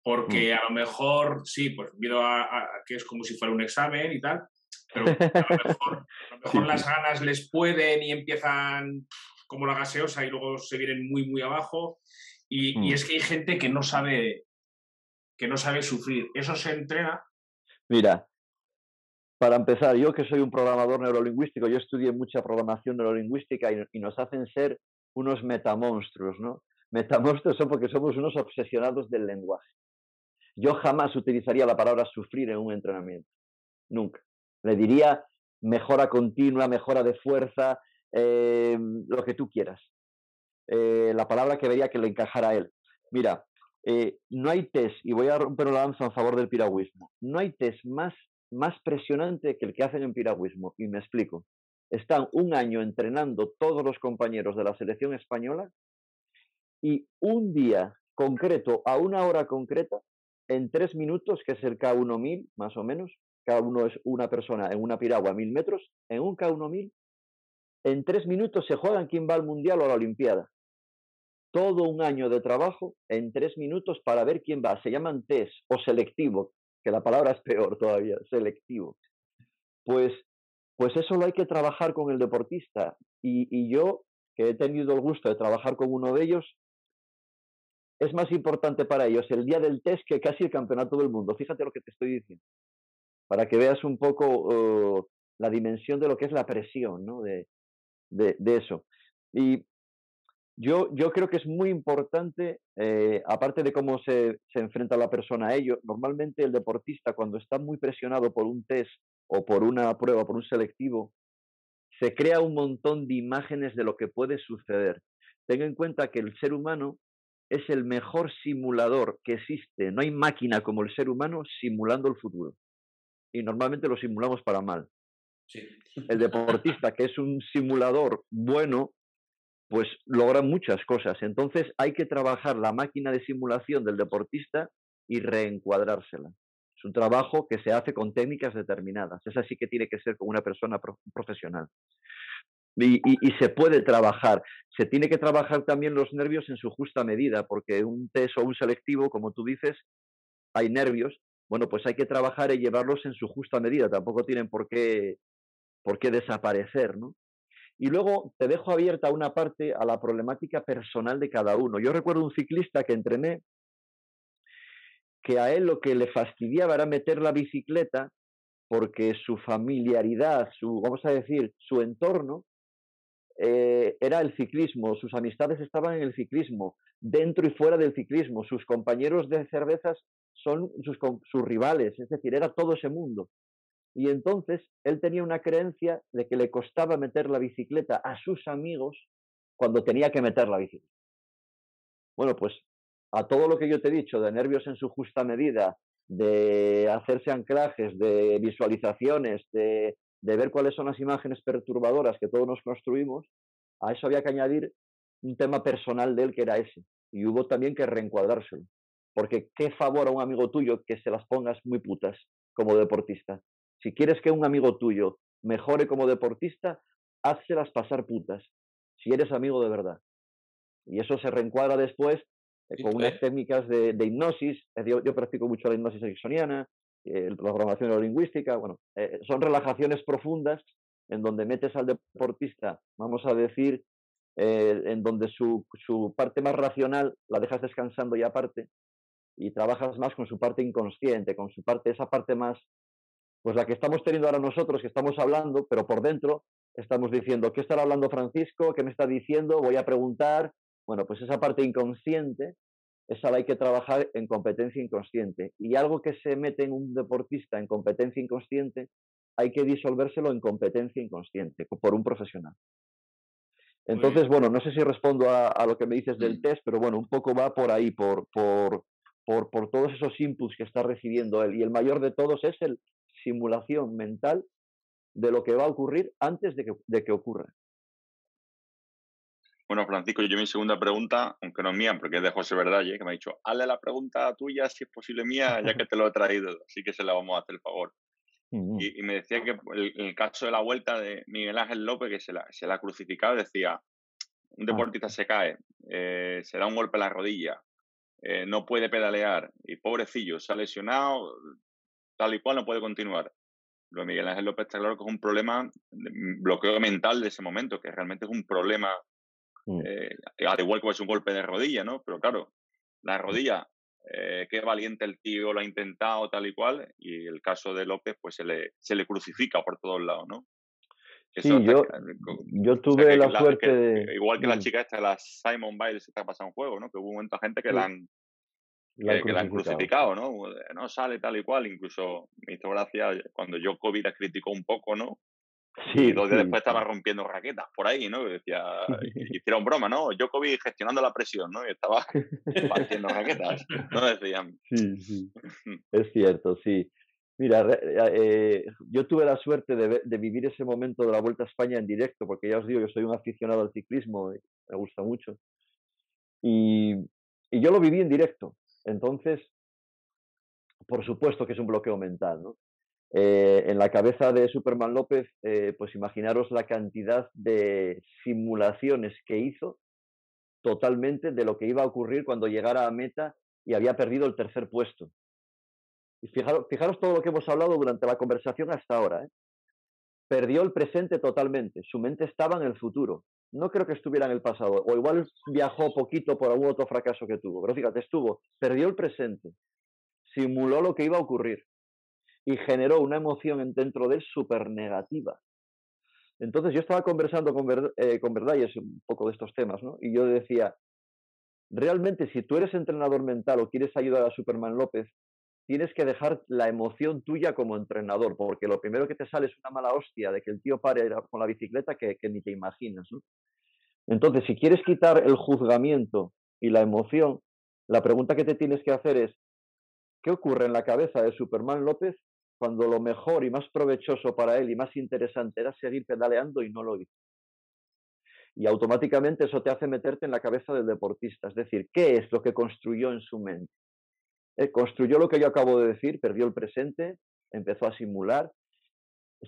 Porque mm. a lo mejor, sí, pues miro a, que es como si fuera un examen y tal, pero a lo mejor, las ganas les pueden y empiezan como la gaseosa y luego se vienen muy, muy abajo. Y, mm. es que hay gente que no sabe que no sabe sufrir. Eso se entrena. Mira, para empezar, yo que soy un programador neurolingüístico, yo estudié mucha programación neurolingüística y, nos hacen ser unos metamonstruos, ¿no? Metamonstruos son porque somos unos obsesionados del lenguaje. Yo jamás utilizaría la palabra sufrir en un entrenamiento. Nunca. Le diría mejora continua, mejora de fuerza, eh, lo que tú quieras. Eh, la palabra que vería que le encajara a él. Mira, eh, no hay test, y voy a romper una lanza en favor del piragüismo, no hay test más, más presionante que el que hacen en piragüismo, y me explico. Están un año entrenando todos los compañeros de la selección española y un día concreto, a una hora concreta, en tres minutos, que es el K1000 más o menos, cada uno es una persona en una piragua a mil metros, en un K1000, en tres minutos se juegan quién va al Mundial o a la Olimpiada todo un año de trabajo en tres minutos para ver quién va. Se llaman test o selectivo, que la palabra es peor todavía, selectivo. Pues, pues eso lo hay que trabajar con el deportista. Y, yo, que he tenido el gusto de trabajar con uno de ellos, es más importante para ellos el día del test que casi el campeonato del mundo. Fíjate lo que te estoy diciendo. Para que veas un poco uh, la dimensión de lo que es la presión ¿no? de, de, de, eso. Y yo, yo creo que es muy importante, eh, aparte de cómo se, se, enfrenta la persona a ello, normalmente el deportista cuando está muy presionado por un test o por una prueba, por un selectivo, se crea un montón de imágenes de lo que puede suceder. Tenga en cuenta que el ser humano es el mejor simulador que existe. No hay máquina como el ser humano simulando el futuro. Y normalmente lo simulamos para mal. El deportista, que es un simulador bueno, pues logra muchas cosas. Entonces hay que trabajar la máquina de simulación del deportista y reencuadrársela. Es un trabajo que se hace con técnicas determinadas. Es así que tiene que ser con una persona profesional. Y, y, se puede trabajar. Se tiene que trabajar también los nervios en su justa medida, porque un test o un selectivo, como tú dices, hay nervios. Bueno, pues hay que trabajar y llevarlos en su justa medida. Tampoco tienen por qué, por qué desaparecer, ¿no? Y luego te dejo abierta una parte a la problemática personal de cada uno. Yo recuerdo un ciclista que entrené que a él lo que le fastidiaba era meter la bicicleta porque su familiaridad, su, vamos a decir, su entorno eh, era el ciclismo, sus amistades estaban en el ciclismo, dentro y fuera del ciclismo, sus compañeros de cervezas son sus, sus rivales, es decir, era todo ese mundo. Y entonces él tenía una creencia de que le costaba meter la bicicleta a sus amigos cuando tenía que meter la bicicleta. Bueno, pues a todo lo que yo te he dicho, de nervios en su justa medida, de hacerse anclajes, de visualizaciones, de, ver cuáles son las imágenes perturbadoras que todos nos construimos, a eso había que añadir un tema personal de él que era ese. Y hubo también que reencuadrárselo. Porque qué favor a un amigo tuyo que se las pongas muy putas como deportista. Si quieres que un amigo tuyo mejore como deportista, házselas pasar putas. Si eres amigo de verdad. Y eso se reencuadra después eh, con unas técnicas de, hipnosis. Yo, yo, practico mucho la hipnosis ericksoniana, eh, la programación neurolingüística. Bueno, eh, son relajaciones profundas en donde metes al deportista, vamos a decir, en donde su, su, parte más racional la dejas descansando y aparte, y trabajas más con su parte inconsciente, con su parte, esa parte más, pues la que estamos teniendo ahora nosotros, que estamos hablando, pero por dentro estamos diciendo, ¿qué estará hablando Francisco? ¿Qué me está diciendo? Voy a preguntar, bueno, pues esa parte inconsciente, esa la hay que trabajar en competencia inconsciente. Y algo que se mete en un deportista en competencia inconsciente, hay que disolvérselo en competencia inconsciente por un profesional. Entonces, bueno, no sé si respondo a, lo que me dices del test, pero bueno, un poco va por ahí, por, por, por, por todos esos inputs que está recibiendo él. Y el mayor de todos es el simulación mental de lo que va a ocurrir antes de que, de que ocurra. Bueno, Francisco, yo mi segunda pregunta, aunque no es mía, porque es de José Verdalle, que me ha dicho, hazle la pregunta tuya si es posible mía, ya que te lo he traído, así que se la vamos a hacer el favor. Y, me decía que el, el, caso de la vuelta de Miguel Ángel López, que se la, se la ha crucificado, decía, un ah. deportista se cae, eh, se da un golpe en la rodilla, eh, no puede pedalear y pobrecillo, se ha lesionado, tal y cual no puede continuar. Lo de Miguel Ángel López está claro que es un problema, de bloqueo mental de ese momento, que realmente es un problema Mm. Eh, al igual que es un golpe de rodilla, ¿no? Pero claro, la mm. rodilla, eh, qué valiente el tío, lo ha intentado tal y cual, y el caso de López, pues se le, se le crucifica por todos lados, ¿no? sí, yo, yo tuve la, suerte de... Igual que la mm. chica esta, la Simon Biles, está pasando un juego, ¿no? Que hubo un momento gente que la han que, la han crucificado, ¿no? No sale tal y cual, incluso me hizo gracia cuando yo COVID la criticó un poco, ¿no? Sí, y dos días después estaba rompiendo raquetas por ahí, ¿no? decía, hicieron broma, ¿no? Djokovic gestionando la presión, ¿no? Y estaba partiendo raquetas, ¿no? Decían. Sí, sí. Es cierto, sí. Mira, eh, yo tuve la suerte de, de, vivir ese momento de la Vuelta a España en directo, porque ya os digo, yo soy un aficionado al ciclismo, y me gusta mucho. Y, y yo lo viví en directo. Entonces, por supuesto que es un bloqueo mental, ¿no? Eh, en la cabeza de Superman López, eh, pues imaginaros la cantidad de simulaciones que hizo totalmente de lo que iba a ocurrir cuando llegara a meta y había perdido el tercer puesto. Y fijaros, fijaros todo lo que hemos hablado durante la conversación hasta ahora. ¿eh? Perdió el presente totalmente, su mente estaba en el futuro. No creo que estuviera en el pasado, o igual viajó poquito por algún otro fracaso que tuvo, pero fíjate, estuvo, perdió el presente, simuló lo que iba a ocurrir y generó una emoción dentro de él súper negativa. Entonces yo estaba conversando con, eh, con verdad y es un poco de estos temas, ¿no? Y yo decía, realmente si tú eres entrenador mental o quieres ayudar a Superman López, tienes que dejar la emoción tuya como entrenador, porque lo primero que te sale es una mala hostia de que el tío pare con la bicicleta que, ni te imaginas. Entonces, si quieres quitar el juzgamiento y la emoción, la pregunta que te tienes que hacer es, ¿qué ocurre en la cabeza de Superman López cuando lo mejor y más provechoso para él y más interesante era seguir pedaleando y no lo hizo. Y automáticamente eso te hace meterte en la cabeza del deportista, es decir, ¿qué es lo que construyó en su mente? Eh, construyó lo que yo acabo de decir, perdió el presente, empezó a simular.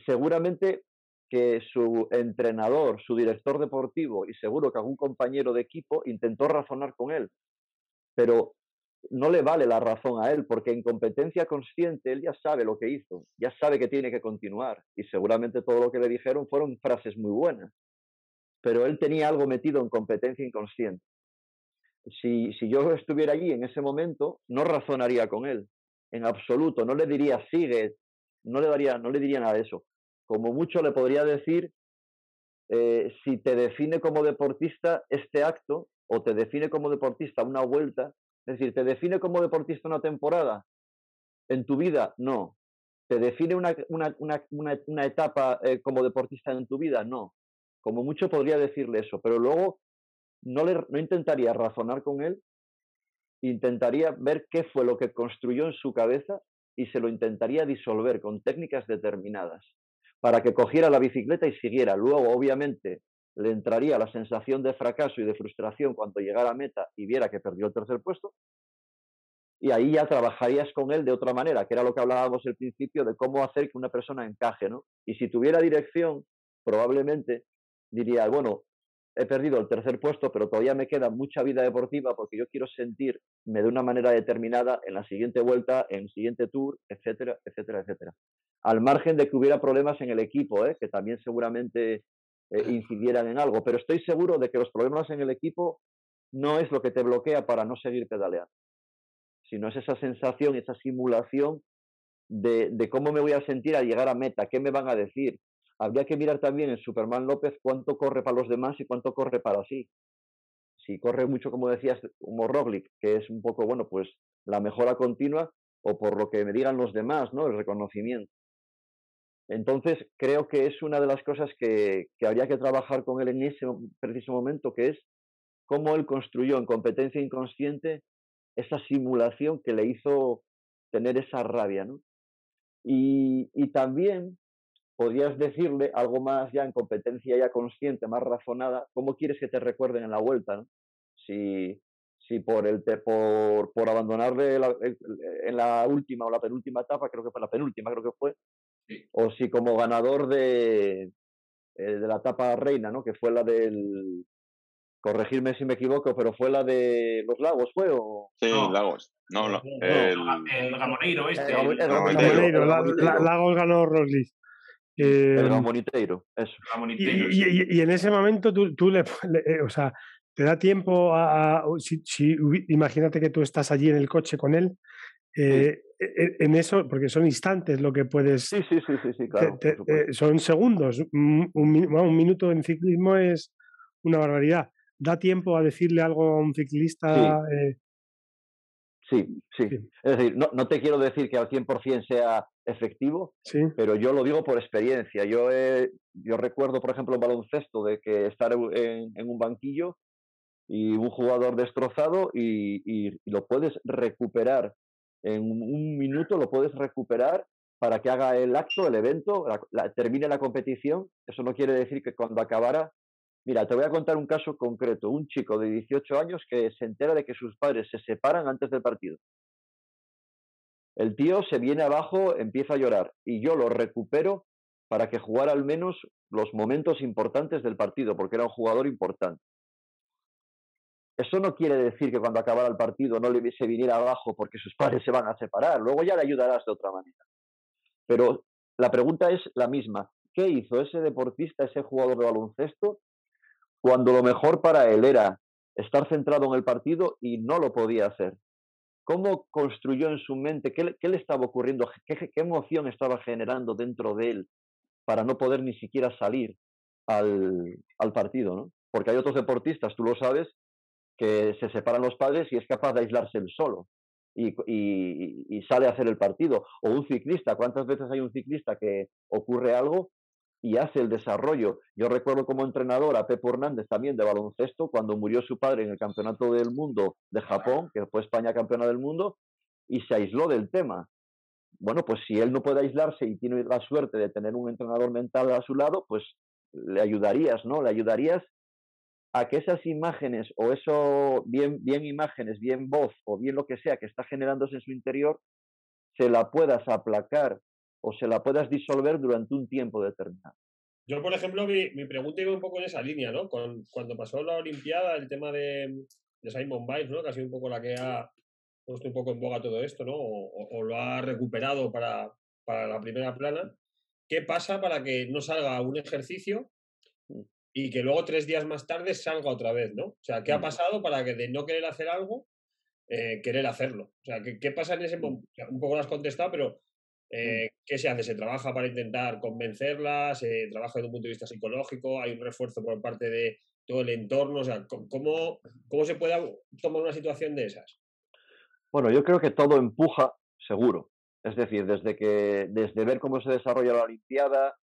Seguramente que su entrenador, su director deportivo y seguro que algún compañero de equipo intentó razonar con él, pero no le vale la razón a él, porque en competencia consciente él ya sabe lo que hizo, ya sabe que tiene que continuar y seguramente todo lo que le dijeron fueron frases muy buenas, pero él tenía algo metido en competencia inconsciente. Si, si yo estuviera allí en ese momento, no razonaría con él, en absoluto, no le diría sigue, no le, daría, no le diría nada de eso. Como mucho le podría decir, eh, si te define como deportista este acto o te define como deportista una vuelta, es decir, ¿te define como deportista una temporada? ¿En tu vida? No. ¿Te define una, una, una, una etapa eh, como deportista en tu vida? No. Como mucho podría decirle eso, pero luego no, le, no intentaría razonar con él, intentaría ver qué fue lo que construyó en su cabeza y se lo intentaría disolver con técnicas determinadas para que cogiera la bicicleta y siguiera. Luego, obviamente, le entraría la sensación de fracaso y de frustración cuando llegara a meta y viera que perdió el tercer puesto. Y ahí ya trabajarías con él de otra manera, que era lo que hablábamos al principio de cómo hacer que una persona encaje, ¿no? Y si tuviera dirección, probablemente diría, bueno, he perdido el tercer puesto, pero todavía me queda mucha vida deportiva porque yo quiero sentirme de una manera determinada en la siguiente vuelta, en el siguiente tour, etcétera, etcétera, etcétera. Al margen de que hubiera problemas en el equipo, ¿eh? que también seguramente eh, incidieran en algo, pero estoy seguro de que los problemas en el equipo no es lo que te bloquea para no seguir pedaleando, sino es esa sensación, esa simulación de, de cómo me voy a sentir al llegar a meta, qué me van a decir, habría que mirar también en Superman López cuánto corre para los demás y cuánto corre para sí. Si corre mucho, como decías, como Roglic, que es un poco, bueno, pues la mejora continua, o por lo que me digan los demás, ¿no? El reconocimiento. Entonces, creo que es una de las cosas que, que habría que trabajar con él en ese preciso momento, que es cómo él construyó en competencia inconsciente esa simulación que le hizo tener esa rabia, ¿no? Y, y también podrías decirle algo más ya en competencia ya consciente, más razonada, cómo quieres que te recuerden en la vuelta, ¿no? Si, si por el por, por abandonarle en la última o la penúltima etapa, creo que fue la penúltima, creo que fue, o si como ganador de, eh, de la etapa reina, ¿no? Que fue la del corregirme si me equivoco, pero fue la de los lagos, ¿fue? O... Sí, lagos. No, no, el, el Gamoneiro este. El, Gamoneiro, Lagos ganó Roslis. Eh, el Gamoniteiro, eso. Y, y, en ese momento tú, tú le, eh, o sea, te da tiempo a, si, si, imagínate que tú estás allí en el coche con él, eh, e, e, en eso, porque son instantes lo que puedes. Sí, sí, sí, sí, sí claro. son segundos. Un, un, minuto en ciclismo es una barbaridad. ¿Da tiempo a decirle algo a un ciclista? Sí, sí. Es decir, no, no, te quiero decir que al 100% sea efectivo, pero yo lo digo por experiencia. Yo, yo recuerdo, por ejemplo, en baloncesto, de que estar en, un banquillo y un jugador destrozado y, y, lo puedes recuperar en un minuto, lo puedes recuperar para que haga el acto, el evento, termine la competición. Eso no quiere decir que cuando acabara Mira, te voy a contar un caso concreto. Un chico de 18 años que se entera de que sus padres se separan antes del partido. El tío se viene abajo, empieza a llorar y yo lo recupero para que jugara al menos los momentos importantes del partido, porque era un jugador importante. Eso no quiere decir que cuando acabara el partido no le se viniera abajo porque sus padres se van a separar. Luego ya le ayudarás de otra manera. Pero la pregunta es la misma. ¿Qué hizo ese deportista, ese jugador de baloncesto, cuando lo mejor para él era estar centrado en el partido y no lo podía hacer. ¿Cómo construyó en su mente? ¿Qué, le estaba ocurriendo? ¿Qué, emoción estaba generando dentro de él para no poder ni siquiera salir al, partido? ¿no? Porque hay otros deportistas, tú lo sabes, que se separan los padres y es capaz de aislarse él solo. Y, y, sale a hacer el partido. O un ciclista, ¿cuántas veces hay un ciclista que ocurre algo y hace el desarrollo. Yo recuerdo como entrenador a Pepe Hernández también de baloncesto, cuando murió su padre en el Campeonato del Mundo de Japón, que fue España campeona del mundo, y se aisló del tema. Bueno, pues si él no puede aislarse y tiene la suerte de tener un entrenador mental a su lado, pues le ayudarías, ¿no? Le ayudarías a que esas imágenes o eso, bien, bien imágenes, bien voz o bien lo que sea que está generándose en su interior, se la puedas aplacar o se la puedas disolver durante un tiempo determinado. Yo, por ejemplo, mi, mi pregunta iba un poco en esa línea, ¿no? Con, cuando pasó la Olimpiada, el tema de, de Simon Biles, ¿no? Que ha sido un poco la que ha puesto un poco en boga todo esto, ¿no? O, lo ha recuperado para, para, la primera plana. ¿Qué pasa para que no salga un ejercicio mm. y que luego tres días más tarde salga otra vez, ¿no? O sea, ¿qué ha mm. pasado para que de no querer hacer algo, eh, querer hacerlo? O sea, ¿qué, ¿qué, pasa en ese momento? un poco lo has contestado, pero Mm. Eh, ¿Qué se hace? ¿Se trabaja para intentar convencerlas? ¿Se trabaja desde un punto de vista psicológico? ¿Hay un refuerzo por parte de todo el entorno? O sea, ¿cómo, cómo se puede tomar una situación de esas? Bueno, yo creo que todo empuja, seguro. Es decir, desde, que, desde ver cómo se desarrolla la Olimpiada,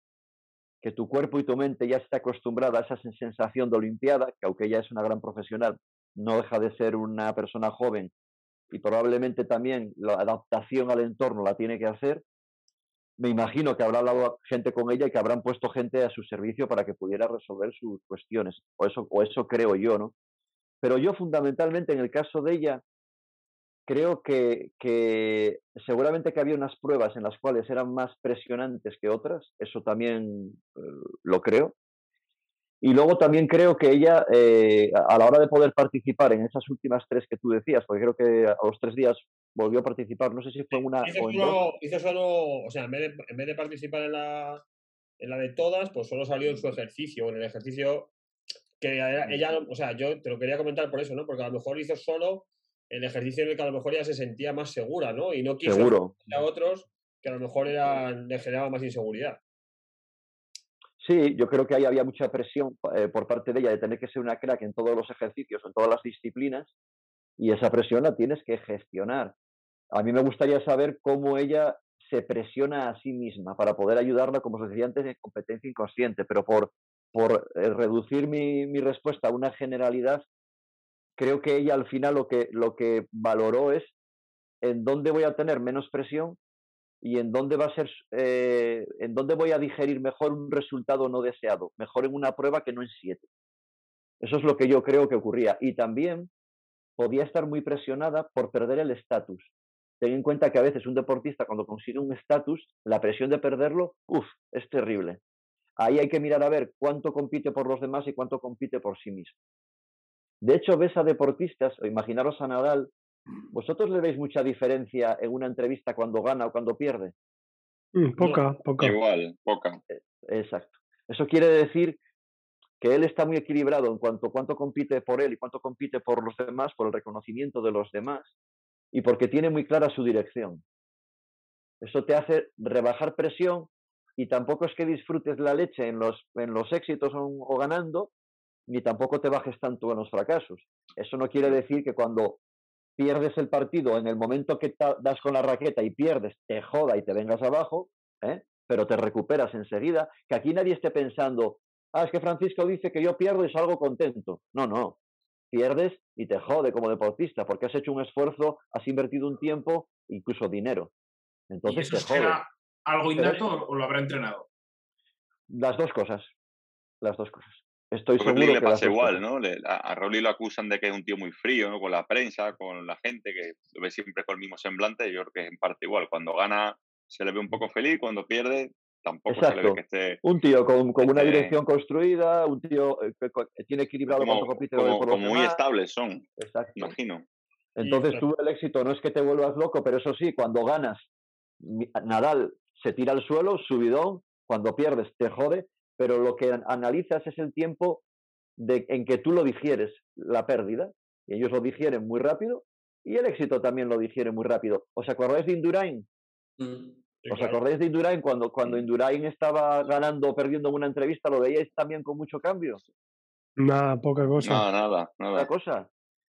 que tu cuerpo y tu mente ya está acostumbrada a esa sensación de Olimpiada, que aunque ella es una gran profesional, no deja de ser una persona joven y probablemente también la adaptación al entorno la tiene que hacer, me imagino que habrá hablado gente con ella y que habrán puesto gente a su servicio para que pudiera resolver sus cuestiones. O eso, o eso creo yo, ¿no? Pero yo fundamentalmente en el caso de ella, creo que, que, seguramente que había unas pruebas en las cuales eran más presionantes que otras, eso también eh, lo creo. Y luego también creo que ella, eh, a la hora de poder participar en esas últimas tres que tú decías, porque creo que a los tres días volvió a participar, no sé si fue una... Hizo, solo, hizo solo, o sea, en vez de, en vez de participar en la, en la de todas, pues solo salió en su ejercicio, en el ejercicio que ella, o sea, yo te lo quería comentar por eso, ¿no? Porque a lo mejor hizo solo el ejercicio en el que a lo mejor ella se sentía más segura, ¿no? Y no quiso Seguro. a otros que a lo mejor eran, le generaba más inseguridad. Sí, yo creo que ahí había mucha presión eh, por parte de ella de tener que ser una crack en todos los ejercicios, en todas las disciplinas, y esa presión la tienes que gestionar. A mí me gustaría saber cómo ella se presiona a sí misma para poder ayudarla, como os decía antes, en competencia inconsciente, pero por, por eh, reducir mi, mi, respuesta a una generalidad, creo que ella al final lo que, lo que valoró es en dónde voy a tener menos presión y en dónde va a ser, eh, en dónde voy a digerir mejor un resultado no deseado, mejor en una prueba que no en siete. Eso es lo que yo creo que ocurría. Y también podía estar muy presionada por perder el estatus. Ten en cuenta que a veces un deportista cuando consigue un estatus, la presión de perderlo, uff, es terrible. Ahí hay que mirar a ver cuánto compite por los demás y cuánto compite por sí mismo. De hecho, ves a deportistas, o imaginaros a Nadal, ¿Vosotros le veis mucha diferencia en una entrevista cuando gana o cuando pierde? Mm, poca, poca. Igual, poca. Eh, exacto. Eso quiere decir que él está muy equilibrado en cuanto a cuánto compite por él y cuánto compite por los demás, por el reconocimiento de los demás, y porque tiene muy clara su dirección. Eso te hace rebajar presión y tampoco es que disfrutes la leche en los, en los éxitos o, o ganando, ni tampoco te bajes tanto en los fracasos. Eso no quiere decir que cuando pierdes el partido en el momento que das con la raqueta y pierdes, te joda y te vengas abajo, ¿eh? pero te recuperas enseguida, que aquí nadie esté pensando, ah, es que Francisco dice que yo pierdo y salgo contento. No, no, pierdes y te jode como deportista, porque has hecho un esfuerzo, has invertido un tiempo, incluso dinero. Entonces ¿Y eso te jode. algo innato o lo habrá entrenado? Las dos cosas, las dos cosas. Estoy Porque seguro le que pasa igual, ¿no? Le, a, a Rowley lo acusan de que es un tío muy frío, ¿no? Con la prensa, con la gente, que lo ve siempre con el mismo semblante. Yo creo que es en parte igual. Cuando gana se le ve un poco feliz, cuando pierde tampoco se le ve Exacto. que esté... Un tío con, con una Este- dirección construida, un tío eh, que tiene equilibrado Como, cuánto compite como, por los como muy estables son, Exacto. imagino. Entonces tú el éxito no es que te vuelvas loco, pero eso sí, cuando ganas, Nadal se tira al suelo, subidón, cuando pierdes te jode, pero lo que an- analizas es el tiempo de, en que tú lo digieres, la pérdida, y ellos lo digieren muy rápido, y el éxito también lo digiere muy rápido. ¿Os acordáis de Indurain? Mm. ¿Os acordáis de Indurain cuando, cuando Indurain estaba ganando o perdiendo en una entrevista? ¿Lo veíais también con mucho cambio? Nada, poca cosa. Nada, nada, nada. cosa.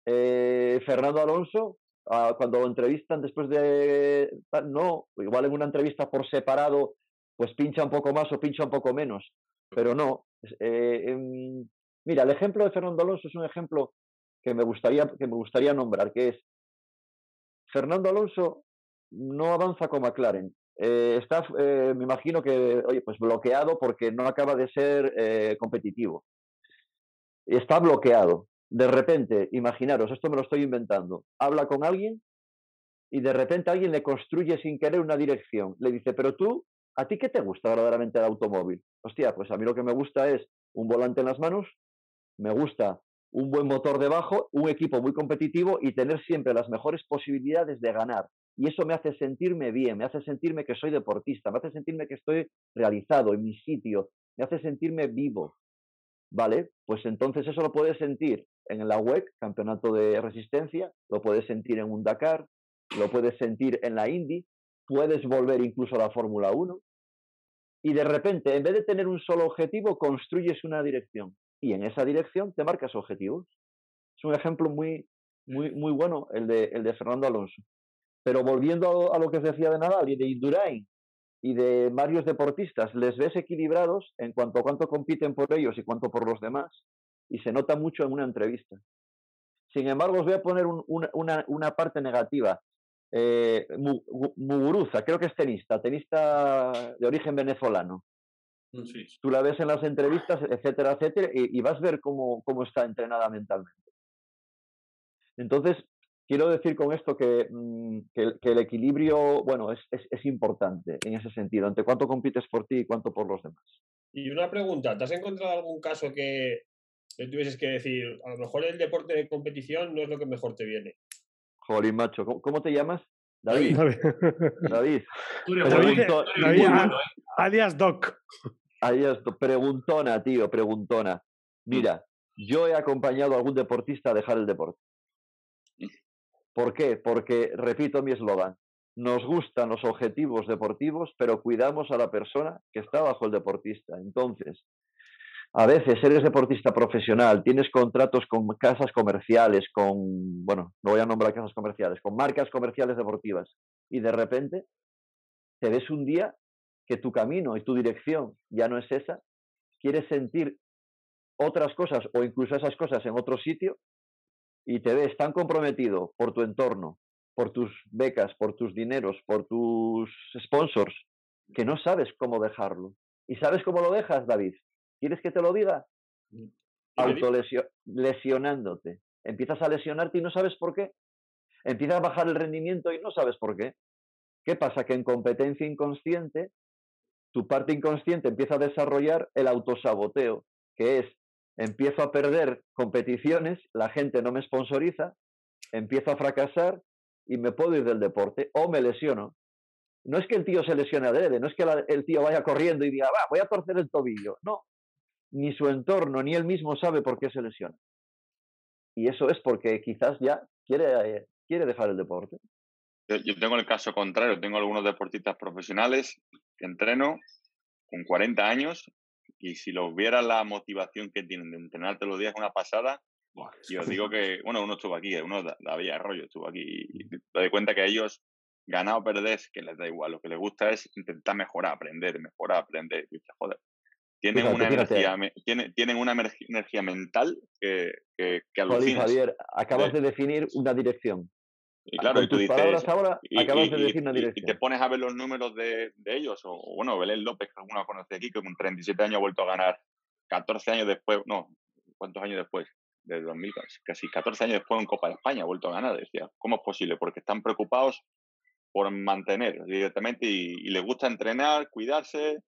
Eh, Fernando Alonso, ah, cuando lo entrevistan después de. No, igual en una entrevista por separado, pues pincha un poco más o pincha un poco menos. Pero no. eh, em, mira, el ejemplo de Fernando Alonso es un ejemplo que me gustaría, que me gustaría nombrar, que es Fernando Alonso no avanza con McLaren. Eh, está, eh, me imagino que, oye, pues bloqueado porque no acaba de ser eh, competitivo. Está bloqueado. De repente, imaginaros, esto me lo estoy inventando, habla con alguien y de repente alguien le construye sin querer una dirección. Le dice, pero tú, ¿a ti qué te gusta verdaderamente el automóvil? Hostia, pues a mí lo que me gusta es un volante en las manos, me gusta un buen motor debajo, un equipo muy competitivo y tener siempre las mejores posibilidades de ganar. Y eso me hace sentirme bien, me hace sentirme que soy deportista, me hace sentirme que estoy realizado en mi sitio, me hace sentirme vivo. ¿Vale? Pues entonces eso lo puedes sentir en la WEC, Campeonato de Resistencia, lo puedes sentir en un Dakar, lo puedes sentir en la Indy, puedes volver incluso a la Fórmula 1 y de repente, en vez de tener un solo objetivo, construyes una dirección y en esa dirección te marcas objetivos. Es un ejemplo muy, muy, muy bueno el de, el de Fernando Alonso. Pero volviendo a, lo que os decía de Nadal y de Indurain y de varios deportistas, les ves equilibrados en cuanto a cuánto compiten por ellos y cuánto por los demás, y se nota mucho en una entrevista. Sin embargo, os voy a poner un- una, una, una parte negativa. Eh, Muguruza, creo que es tenista, tenista de origen venezolano. Mm, Tú la ves en las entrevistas, etcétera, etcétera, y, vas a ver cómo, cómo, está entrenada mentalmente. Entonces, quiero decir con esto que, mm, que, el equilibrio, bueno, es, es, importante en ese sentido, entre cuánto compites por ti y cuánto por los demás. Y una pregunta, ¿te has encontrado algún caso que, tuvieses que decir, a lo mejor el deporte de competición no es lo que mejor te viene? Jolín, macho, ¿cómo, te llamas? David. David. David. alias Doc. Alias Preguntona, tío, preguntona. Mira, yo he acompañado a algún deportista a dejar el deporte. ¿Por qué? Porque, repito mi eslogan, nos gustan los objetivos deportivos, pero cuidamos a la persona que está bajo el deportista. Entonces, a veces eres deportista profesional, tienes contratos con casas comerciales, con, bueno, no voy a nombrar casas comerciales, con marcas comerciales deportivas, y de repente te ves un día que tu camino y tu dirección ya no es esa, quieres sentir otras cosas o incluso esas cosas en otro sitio y te ves tan comprometido por tu entorno, por tus becas, por tus dineros, por tus sponsors, que no sabes cómo dejarlo. ¿Y sabes cómo lo dejas, David? ¿Quieres que te lo diga? Mm. Autolesionándote. Empiezas a lesionarte y no sabes por qué. Empiezas a bajar el rendimiento y no sabes por qué. ¿Qué pasa? Que en competencia inconsciente, tu parte inconsciente empieza a desarrollar el autosaboteo, que es empiezo a perder competiciones, la gente no me sponsoriza, empiezo a fracasar y me puedo ir del deporte o me lesiono. No es que el tío se lesione adrede, no es que el tío vaya corriendo y diga, va, voy a torcer el tobillo. No, ni su entorno ni él mismo sabe por qué se lesiona. Y eso es porque quizás ya quiere, eh, quiere dejar el deporte. Yo tengo el caso contrario, tengo algunos deportistas profesionales que entreno con 40 años y si los viera la motivación que tienen de entrenar todos los días una pasada, y os digo que, bueno, uno estuvo aquí, uno David Arroyo estuvo aquí, y me doy cuenta que ellos, ganar o perder, que les da igual, lo que les gusta es intentar mejorar, aprender, mejorar, aprender, joder. Tienen una, energía, tienen, tienen una energía mental que, que, que Javier, acabas de definir una dirección. Y claro, y tú dices, ahora acabas de decir una dirección. Y te pones a ver los números de, de ellos, o bueno, Belén López, que alguno conoce aquí, que con 37 años ha vuelto a ganar 14 años después, no, ¿cuántos años después? De 2000, casi 14 años después en Copa de España ha vuelto a ganar. Decía, ¿cómo es posible? Porque están preocupados por mantener directamente y, y les gusta entrenar, cuidarse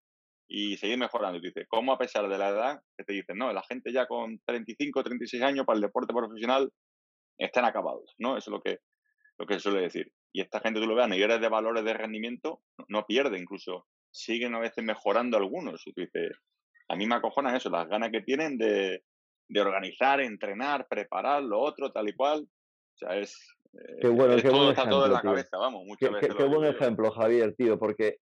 y seguir mejorando. Y dice, ¿cómo a pesar de la edad que te dicen, no, la gente ya con 35, 36 años para el deporte profesional están acabados, ¿no? Eso es lo que lo que se suele decir. Y esta gente, tú lo veas, niveles de valores de rendimiento, no, pierde, incluso siguen a veces mejorando algunos. Y tú dices, a mí me acojonan eso, las ganas que tienen de, de organizar, entrenar, preparar lo otro, tal y cual. O sea, es. Qué bueno, qué todo, está todo en la cabeza, vamos. Muchas qué, veces qué, buen ejemplo, Javier, tío, porque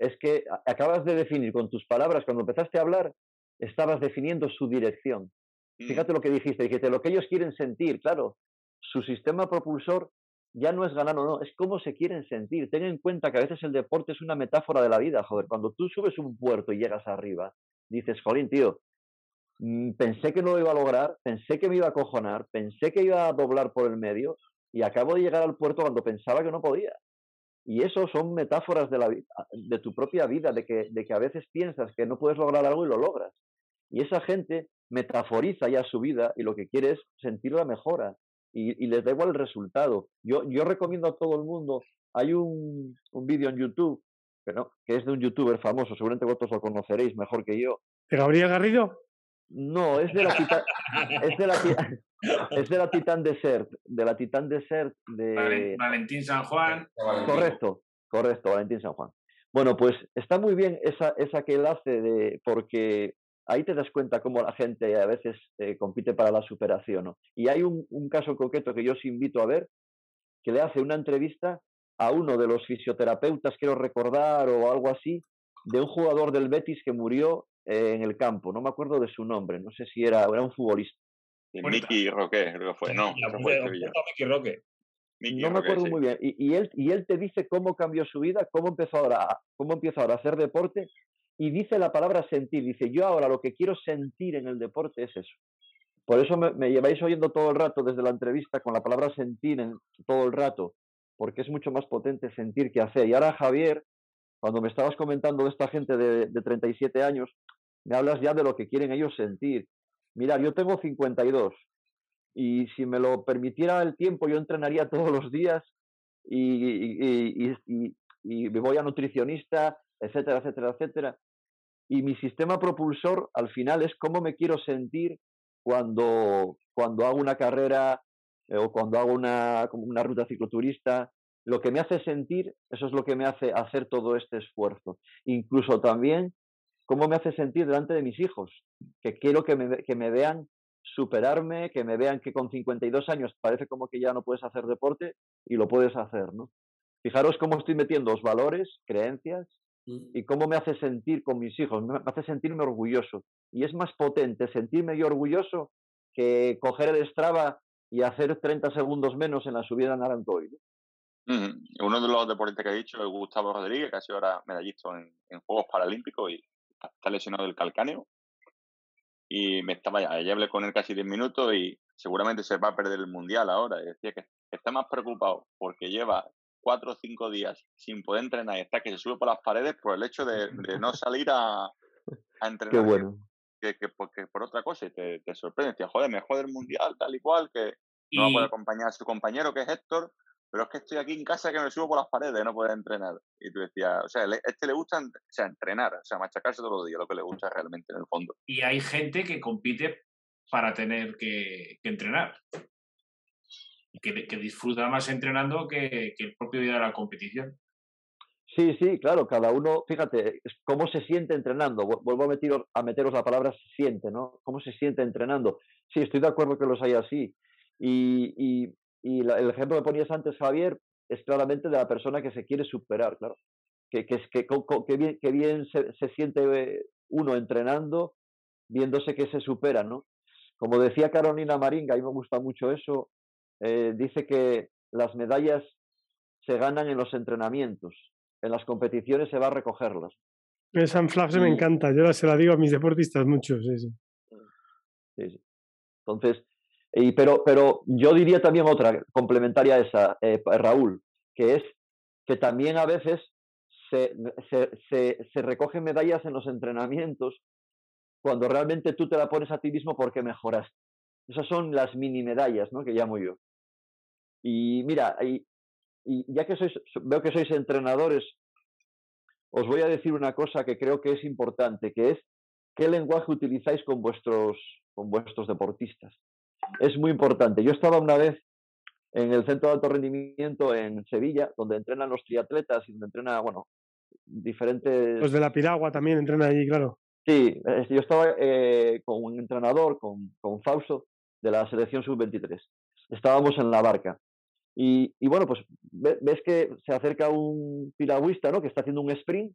es que acabas de definir con tus palabras, cuando empezaste a hablar, estabas definiendo su dirección. Mm. Fíjate lo que dijiste, dijiste lo que ellos quieren sentir, claro. Su sistema propulsor ya no es ganar o no, es cómo se quieren sentir. Ten en cuenta que a veces el deporte es una metáfora de la vida, joder. Cuando tú subes un puerto y llegas arriba, dices, jolín, tío, mm, pensé que no lo iba a lograr, pensé que me iba a cojonar, pensé que iba a doblar por el medio y acabo de llegar al puerto cuando pensaba que no podía. Y eso son metáforas de, la, de tu propia vida, de que, de que a veces piensas que no puedes lograr algo y lo logras. Y esa gente metaforiza ya su vida y lo que quiere es sentir la mejora y, les da igual el resultado. Yo, yo recomiendo a todo el mundo, hay un, un vídeo en YouTube, pero que es de un youtuber famoso, seguramente vosotros lo conoceréis mejor que yo. ¿De Gabriel Garrido? No, es de la Titan, es de la, es de la Titan Desert, de la Titan Desert de Valentín San Juan. Correcto, correcto, Valentín San Juan. Bueno, pues está muy bien esa, esa que él hace de, porque ahí te das cuenta cómo la gente a veces eh, compite para la superación. Y hay un, caso concreto que yo os invito a ver, que le hace una entrevista a uno de los fisioterapeutas, quiero recordar, o algo así, de un jugador del Betis que murió eh, en el campo. No me acuerdo de su nombre, no sé si era, era un futbolista. Miki Roque, creo que fue, no. Miki Roque. no me acuerdo muy bien. Y, él, y él te dice cómo cambió su vida, cómo empezó ahora, cómo empieza ahora a hacer deporte y dice la palabra sentir. Dice, yo ahora lo que quiero sentir en el deporte es eso. Por eso me, lleváis oyendo todo el rato desde la entrevista con la palabra sentir en, todo el rato. porque es mucho más potente sentir que hacer. Y ahora, Javier, cuando me estabas comentando de esta gente de, de 37 años, me hablas ya de lo que quieren ellos sentir. Mira, yo tengo 52 y si me lo permitiera el tiempo, yo entrenaría todos los días y, y, y, y me voy a nutricionista, etcétera, etcétera, etcétera. Y mi sistema propulsor al final es cómo me quiero sentir cuando, cuando hago una carrera eh, o cuando hago una, una ruta cicloturista. Lo que me hace sentir, eso es lo que me hace hacer todo este esfuerzo. Incluso también cómo me hace sentir delante de mis hijos, que quiero que me, que me vean superarme, que me vean que con 52 años parece como que ya no puedes hacer deporte y lo puedes hacer, ¿no? Fijaros cómo estoy metiendo los valores, creencias mm. y cómo me hace sentir con mis hijos, me hace sentirme orgulloso. Y es más potente sentirme yo orgulloso que coger el Strava y hacer 30 segundos menos en la subida en Arancoy. Uno de los deportistas que he dicho es Gustavo Rodríguez, que ha sido ahora medallista en, en Juegos Paralímpicos y está lesionado del calcáneo. Y me estaba, ya hablé con él casi 10 minutos y seguramente se va a perder el mundial ahora. Y decía que está más preocupado porque lleva cuatro o cinco días sin poder entrenar y está que se sube por las paredes por el hecho de, no salir a, a entrenar. Qué bueno. Que, que, por otra cosa y te, te sorprende. Te joder, me jode el mundial, tal y cual, que no va a poder acompañar a su compañero que es Héctor, pero es que estoy aquí en casa que me subo por las paredes, no puedo entrenar. Y tú decías, o sea, a este le gusta o sea, entrenar, o sea, machacarse todos los días, lo que le gusta realmente en el fondo. Y hay gente que compite para tener que, que entrenar que, que disfruta más entrenando que, que, el propio día de la competición. Sí, sí, claro, cada uno, fíjate, cómo se siente entrenando. Vuelvo a, meteros, a meteros la palabra se siente, ¿no? ¿Cómo se siente entrenando? Sí, estoy de acuerdo que los hay así. Y, y, y la, el ejemplo que ponías antes, Javier, es claramente de la persona que se quiere superar, claro. Que, que, que, que bien, que bien se, se, siente uno entrenando, viéndose que se supera, ¿no? Como decía Carolina Maringa, a mí me gusta mucho eso, eh, dice que las medallas se ganan en los entrenamientos, en las competiciones se va a recogerlas. Esa frase me encanta, yo se la digo a mis deportistas muchos. Sí, sí. sí, sí. Entonces, y, pero, pero yo diría también otra, complementaria a esa, eh, Raúl, que es que también a veces se, se, se, recogen medallas en los entrenamientos cuando realmente tú te la pones a ti mismo porque mejoraste. Esas son las mini medallas, ¿no? Que llamo yo. Y mira, y ya que sois, veo que sois entrenadores, os voy a decir una cosa que creo que es importante, que es qué lenguaje utilizáis con vuestros, con vuestros deportistas. Es muy importante. Yo estaba una vez en el centro de alto rendimiento en Sevilla, donde entrenan los triatletas y donde entrena, bueno, diferentes... Los de la piragua también entrenan allí, claro. Sí, yo estaba eh, con un entrenador, con, con Fausto, de la selección sub-23. Estábamos en la barca y, y, bueno, pues ves que se acerca un piragüista, ¿no? Que está haciendo un sprint.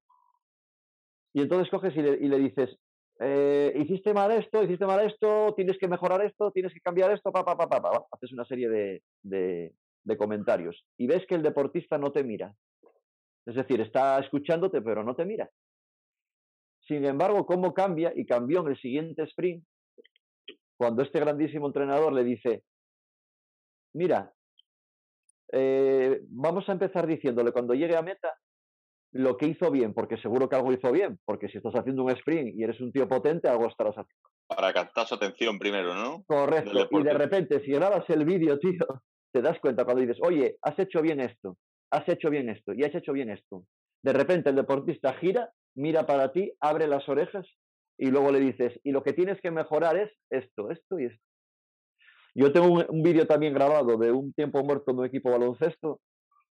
Y entonces coges y le, y le dices, eh, hiciste mal esto, hiciste mal esto, tienes que mejorar esto, tienes que cambiar esto, pa, pa, pa. Haces una serie de, de, de comentarios. Y ves que el deportista no te mira. Es decir, está escuchándote, pero no te mira. Sin embargo, ¿cómo cambia? Y cambió en el siguiente sprint, cuando este grandísimo entrenador le dice, mira, eh, vamos a empezar diciéndole cuando llegue a meta lo que hizo bien, porque seguro que algo hizo bien, porque si estás haciendo un sprint y eres un tío potente, algo estarás haciendo. Para captar su atención primero, ¿no? Correcto. Y de repente, si grabas el vídeo, tío, te das cuenta cuando dices, oye, has hecho bien esto, has hecho bien esto y has hecho bien esto. De repente el deportista gira, mira para ti, abre las orejas y luego le dices, y lo que tienes que mejorar es esto, esto y esto. Yo tengo un, un vídeo también grabado de un tiempo muerto de un equipo baloncesto,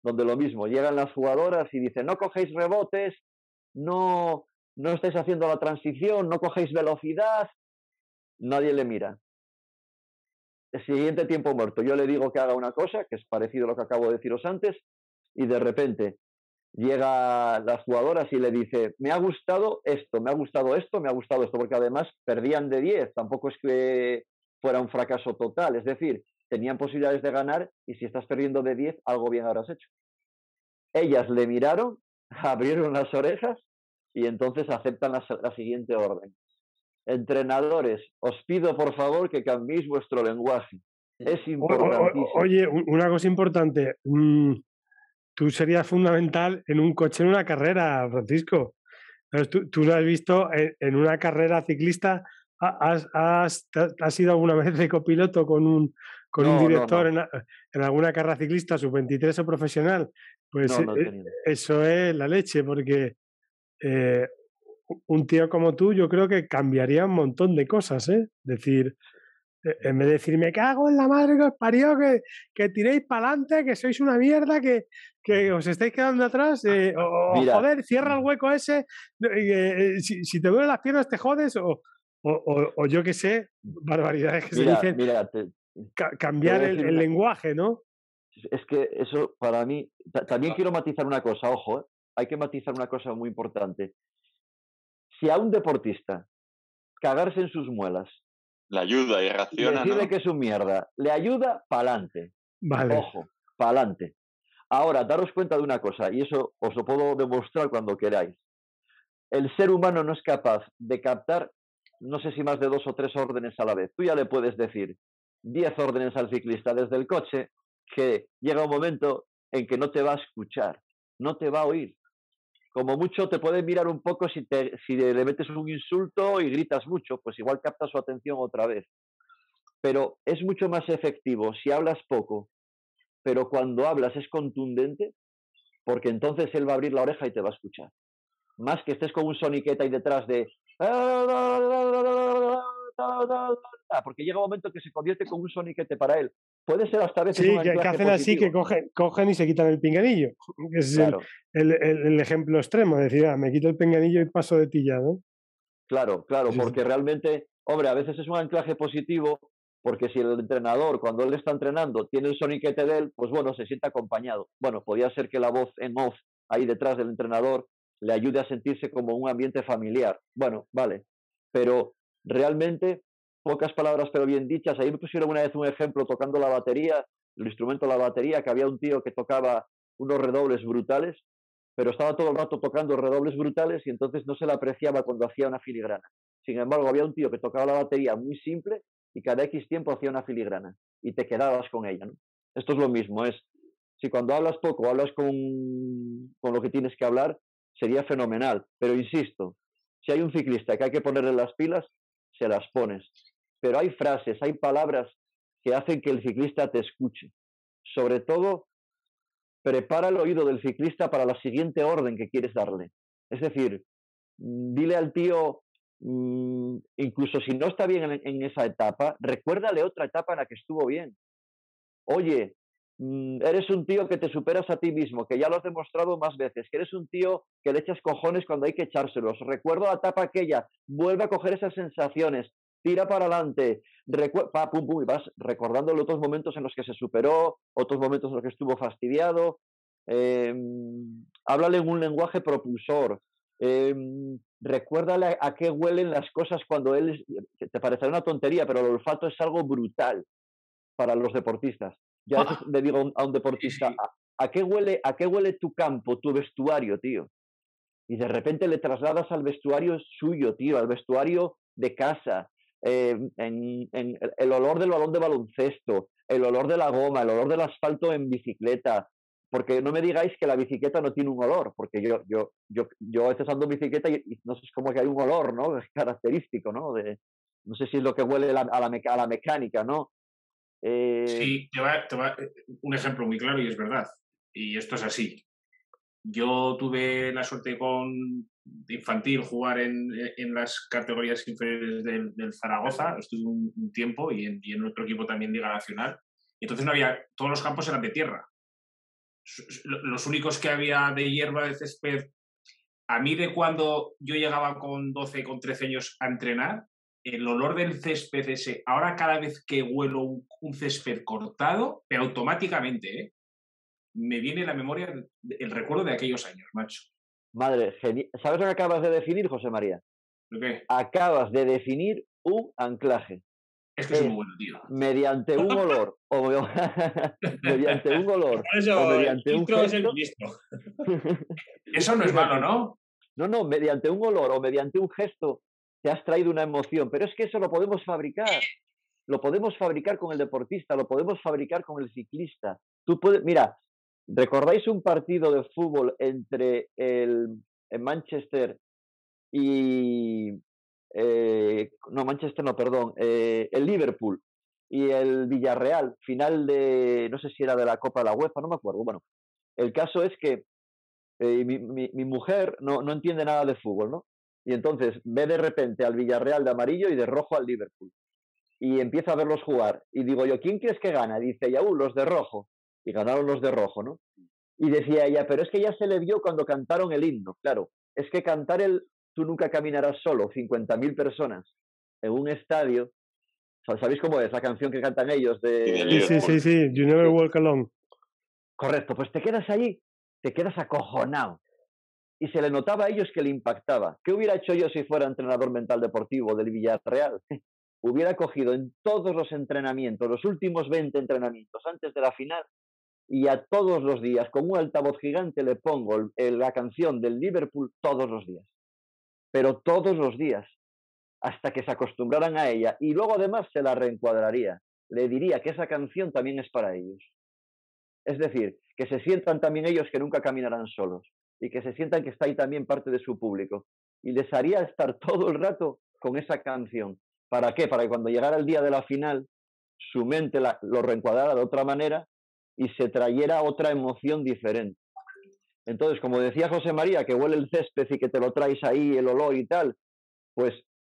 donde lo mismo, llegan las jugadoras y dicen, no cogéis rebotes, no, no estáis haciendo la transición, no cogéis velocidad, nadie le mira. El siguiente tiempo muerto, yo le digo que haga una cosa, que es parecido a lo que acabo de deciros antes, y de repente llega las jugadoras y le dice, me ha gustado esto, me ha gustado esto, me ha gustado esto, porque además perdían de 10, tampoco es que fuera un fracaso total, es decir, tenían posibilidades de ganar y si estás perdiendo de 10, algo bien habrás hecho. Ellas le miraron, abrieron las orejas y entonces aceptan la, la siguiente orden. Entrenadores, os pido por favor que cambiéis vuestro lenguaje. Es importantísimo. O, o, oye, una cosa importante. Mm, tú serías fundamental en un coche en una carrera, Francisco. Tú, tú lo has visto en, una carrera ciclista. ¿Has, has, has, ido alguna vez de copiloto con un, con un director En, en, alguna carrera ciclista sub-23 o profesional? Pues eh, eso es la leche, porque eh, un tío como tú yo creo que cambiaría un montón de cosas, ¿eh? Decir, e, en vez de decir, me cago en la madre que os parió, que, que tiréis para adelante, que sois una mierda, que, que os estáis quedando atrás, eh, o, joder, cierra el hueco ese, eh, si, te duelen las piernas te jodes, o, o, yo qué sé, barbaridades que se dicen. Cambiar el, lenguaje, ¿no? Es que eso para mí, también quiero matizar una cosa, ojo, ¿eh? hay que matizar una cosa muy importante. Si a un deportista cagarse en sus muelas le ayuda y reacciona. Decide que es un mierda. Le ayuda para adelante. Vale. Ojo, para adelante. Ahora, daros cuenta de una cosa, y eso os lo puedo demostrar cuando queráis. El ser humano no es capaz de captar, no sé si más de dos o tres órdenes a la vez. Tú ya le puedes decir diez órdenes al ciclista desde el coche, que llega un momento en que no te va a escuchar, no te va a oír. Como mucho te puede mirar un poco si, te, si le metes un insulto y gritas mucho, pues igual capta su atención otra vez. Pero es mucho más efectivo si hablas poco, pero cuando hablas es contundente, porque entonces él va a abrir la oreja y te va a escuchar. Más que estés con un soniqueta ahí detrás de porque llega un momento que se convierte con un soniquete para él. Puede ser hasta veces. Sí, que, hacen así, que cogen, cogen y se quitan el pinganillo. es el, el, ejemplo extremo, decir, ah, me quito el pinganillo y paso de ti ya, ¿no? Claro, claro, porque realmente, hombre, a veces es un anclaje positivo, porque si el entrenador, cuando él está entrenando, tiene el soniquete de él, pues bueno, se siente acompañado. Bueno, podría ser que la voz en off ahí detrás del entrenador le ayude a sentirse como un ambiente familiar. Bueno, vale, pero realmente pocas palabras pero bien dichas. Ahí me pusieron una vez un ejemplo tocando la batería, el instrumento de la batería, que había un tío que tocaba unos redobles brutales, pero estaba todo el rato tocando redobles brutales y entonces no se le apreciaba cuando hacía una filigrana. Sin embargo, había un tío que tocaba la batería muy simple y cada X tiempo hacía una filigrana y te quedabas con ella. Esto es lo mismo, es si cuando hablas poco hablas con, con lo que tienes que hablar, sería fenomenal. Pero insisto, si hay un ciclista que hay que ponerle las pilas, se las pones. Pero hay frases, hay palabras que hacen que el ciclista te escuche. Sobre todo, prepara el oído del ciclista para la siguiente orden que quieres darle. Es decir, dile al tío, mm, incluso si no está bien en, esa etapa, recuérdale otra etapa en la que estuvo bien. Oye, eres un tío que te superas a ti mismo, que ya lo has demostrado más veces, que eres un tío que le echas cojones cuando hay que echárselos. Recuerdo la etapa aquella, vuelve a coger esas sensaciones, tira para adelante, pum, pum, y vas recordando otros momentos en los que se superó, otros momentos en los que estuvo fastidiado. Eh, háblale en un lenguaje propulsor. Eh, recuérdale a, qué huelen las cosas cuando él, te parecerá una tontería, pero el olfato es algo brutal para los deportistas. Ya ah. le digo a un deportista, ¿a, qué huele, ¿a qué huele tu campo, tu vestuario, tío? Y de repente le trasladas al vestuario suyo, tío, al vestuario de casa, eh, en, el olor del balón de baloncesto, el olor de la goma, el olor del asfalto en bicicleta. Porque no me digáis que la bicicleta no tiene un olor, porque yo, yo, yo, yo a veces ando en bicicleta y, no sé, es como que hay un olor, ¿no? Es característico, ¿no? De, no sé si es lo que huele a la, a la mecánica, ¿no? Eh, sí, te va, te va, un ejemplo muy claro y es verdad. Y esto es así. Yo tuve la suerte con infantil jugar en, en las categorías inferiores del, del Zaragoza, estuve un, tiempo y en, y en, otro equipo también Liga Nacional. Entonces no había, todos los campos eran de tierra. Los únicos que había de hierba, de césped, a mí de cuando yo llegaba con 12, con 13 años a entrenar, el olor del césped ese, ahora cada vez que huelo un, césped cortado, pero automáticamente, ¿eh? me viene la memoria el, recuerdo de aquellos años, macho. Madre, ¿sabes lo que acabas de definir, José María? ¿Qué? Acabas de definir un anclaje. Es que es, muy bueno, tío. Mediante un olor, o mediante un olor, o mediante un gesto. Eso no es malo, ¿no? No, no, mediante un olor o mediante un gesto te has traído una emoción, pero es que eso lo podemos fabricar. Lo podemos fabricar con el deportista, lo podemos fabricar con el ciclista. Tú puedes, mira, ¿recordáis un partido de fútbol entre el, Manchester y... Eh, no, Manchester no, perdón, eh, el Liverpool y el Villarreal, final de, no sé si era de la Copa de la UEFA, no me acuerdo. Bueno, el caso es que eh, mi, mi, mujer no, no entiende nada de fútbol, ¿no? Y entonces ve de repente al Villarreal de amarillo y de rojo al Liverpool. Y empieza a verlos jugar. Y digo yo, ¿quién crees que gana? Dice, ya, uh, los de rojo. Y ganaron los de rojo, ¿no? Y decía ella, pero es que ya se le vio cuando cantaron el himno. Claro, es que cantar el Tú nunca caminarás solo, 50.000 personas en un estadio. ¿Sabéis cómo es la canción que cantan ellos? De... Sí, sí, sí, sí, You Never Walk Alone. Correcto, pues te quedas allí, te quedas acojonado. Y se le notaba a ellos que le impactaba. ¿Qué hubiera hecho yo si fuera entrenador mental deportivo del Villarreal? hubiera cogido en todos los entrenamientos, los últimos 20 entrenamientos antes de la final, y a todos los días, con un altavoz gigante, le pongo la canción del Liverpool todos los días. Pero todos los días, hasta que se acostumbraran a ella. Y luego además se la reencuadraría. Le diría que esa canción también es para ellos. Es decir, que se sientan también ellos que nunca caminarán solos y que se sientan que está ahí también parte de su público. Y les haría estar todo el rato con esa canción. ¿Para qué? Para que cuando llegara el día de la final, su mente lo reencuadrara de otra manera y se trayera otra emoción diferente. Entonces, como decía José María, que huele el césped y que te lo traes ahí, el olor y tal, pues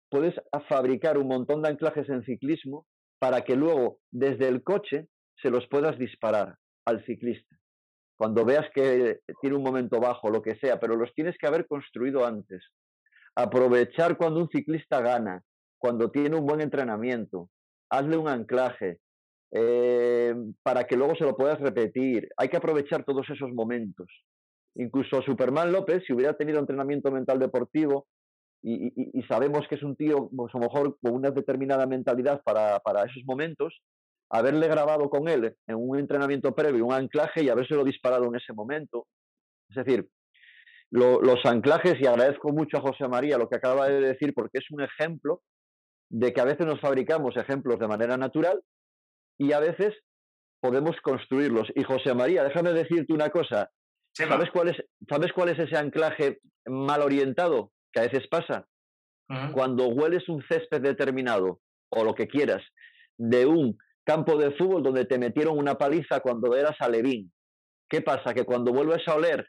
puedes fabricar un montón de anclajes en ciclismo para que luego desde el coche se los puedas disparar al ciclista. Cuando veas que tiene un momento bajo, lo que sea, pero los tienes que haber construido antes. Aprovechar cuando un ciclista gana, cuando tiene un buen entrenamiento. Hazle un anclaje eh, para que luego se lo puedas repetir. Hay que aprovechar todos esos momentos. Incluso Superman López, si hubiera tenido entrenamiento mental deportivo, y, sabemos que es un tío, pues a lo mejor con una determinada mentalidad para, para esos momentos, haberle grabado con él en un entrenamiento previo un anclaje y habérselo disparado en ese momento. Es decir, los anclajes, y agradezco mucho a José María lo que acaba de decir, porque es un ejemplo de que a veces nos fabricamos ejemplos de manera natural y a veces podemos construirlos. Y José María, déjame decirte una cosa. ¿Sabes cuál, es, ¿Sabes cuál es ese anclaje mal orientado que a veces pasa? Cuando hueles un césped determinado o lo que quieras de un campo de fútbol donde te metieron una paliza cuando eras alevín. ¿Qué pasa? Que cuando vuelves a oler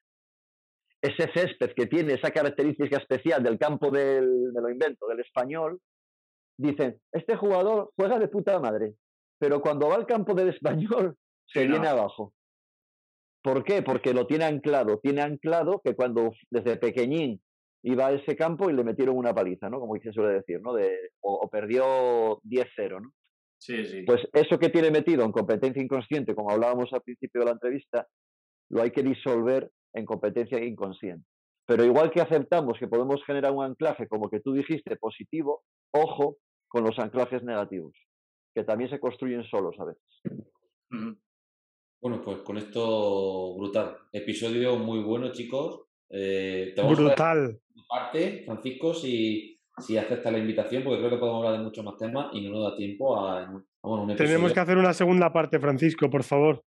ese césped que tiene esa característica especial del campo del, me lo invento, del español, dicen, este jugador juega de puta madre, pero cuando va al campo del español se viene abajo. ¿Por qué? Porque lo tiene anclado. Tiene anclado que cuando desde pequeñín iba a ese campo y le metieron una paliza, ¿no? Como se suele decir, ¿no? De, o, perdió 10-0, ¿no? Sí, sí. Pues eso que tiene metido en competencia inconsciente, como hablábamos al principio de la entrevista, lo hay que disolver en competencia inconsciente. Pero igual que aceptamos que podemos generar un anclaje, como que tú dijiste, positivo, ojo con los anclajes negativos, que también se construyen solos a veces. Bueno, pues con esto brutal. Episodio muy bueno, chicos. Eh, brutal. parte, Francisco, si, si acepta la invitación, porque creo que podemos hablar de muchos más temas y no nos da tiempo a, un episodio. Tenemos que hacer una segunda parte, Francisco, por favor.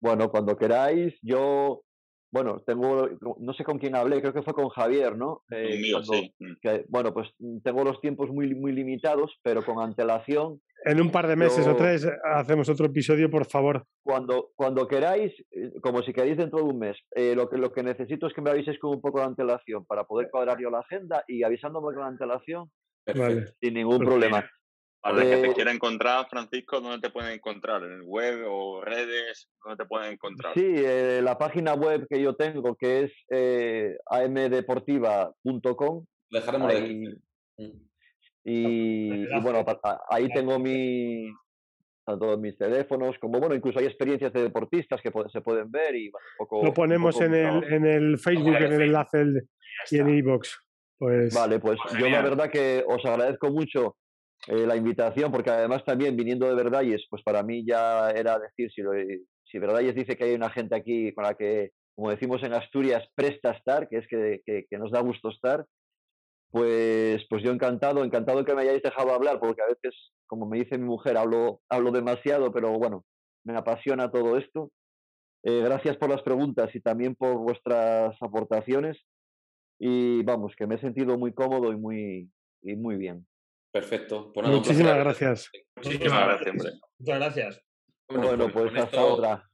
Bueno, cuando queráis, yo bueno, tengo, no sé con quién hablé, creo que fue con Javier, ¿no? Eh, sí. Mm. bueno, pues mm, tengo los tiempos muy, muy limitados, pero con antelación. En un par de meses o tres hacemos otro episodio, por favor. Cuando, cuando queráis, eh, como si queréis dentro de un mes, eh, lo, que, lo que necesito es que me aviséis con un poco de antelación para poder cuadrar yo la agenda y avisándome con antelación sin ningún problema. Para el que te eh, quiera encontrar, Francisco, ¿dónde te pueden encontrar? ¿En el web o redes? ¿Dónde te pueden encontrar? Sí, eh, la página web que yo tengo, que es eh, amdeportiva.com. Dejaremos ahí, y, y, bueno, ahí tengo mi, tanto mis teléfonos como, bueno, incluso hay experiencias de deportistas que se pueden ver y Lo ponemos en, el, en el Facebook, en el enlace y en iBox. Pues... Vale, pues yo la verdad que os agradezco mucho eh, la invitación, porque además también viniendo de Verdalles, pues para mí ya era decir, si, lo, Verdalles dice que hay una gente aquí con la que, como decimos en Asturias, presta estar, que es que, que, nos da gusto estar, pues, pues yo encantado, encantado que me hayáis dejado hablar, porque a veces, como me dice mi mujer, hablo, hablo demasiado, pero bueno, me apasiona todo esto. Eh, gracias por las preguntas y también por vuestras aportaciones. Y vamos, que me he sentido muy cómodo y muy, y muy bien. Perfecto. Pues Muchísimas gracias. Muchísimas gracias, Muchas gracias. Bueno, pues, pues hasta otra.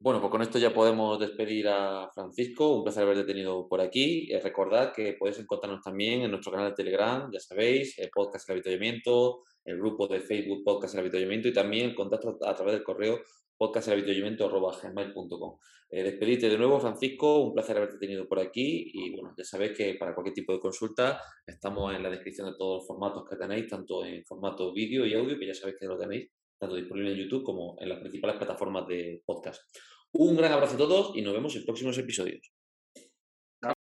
Bueno, pues con esto ya podemos despedir a Francisco. Un placer haberte tenido por aquí. Eh, recordad que podéis encontrarnos también en nuestro canal de Telegram, ya sabéis, el podcast El Avituallamiento, el grupo de Facebook Podcast El Avituallamiento y también el contacto a través del correo podcastelavituallamiento.com. Eh, de nuevo, Francisco. Un placer haberte tenido por aquí. Y bueno, ya sabéis que para cualquier tipo de consulta estamos en la descripción de todos los formatos que tenéis, tanto en formato vídeo y audio, que ya sabéis que lo tenéis tanto disponible en YouTube como en las principales plataformas de podcast. Un gran abrazo a todos y nos vemos en próximos episodios.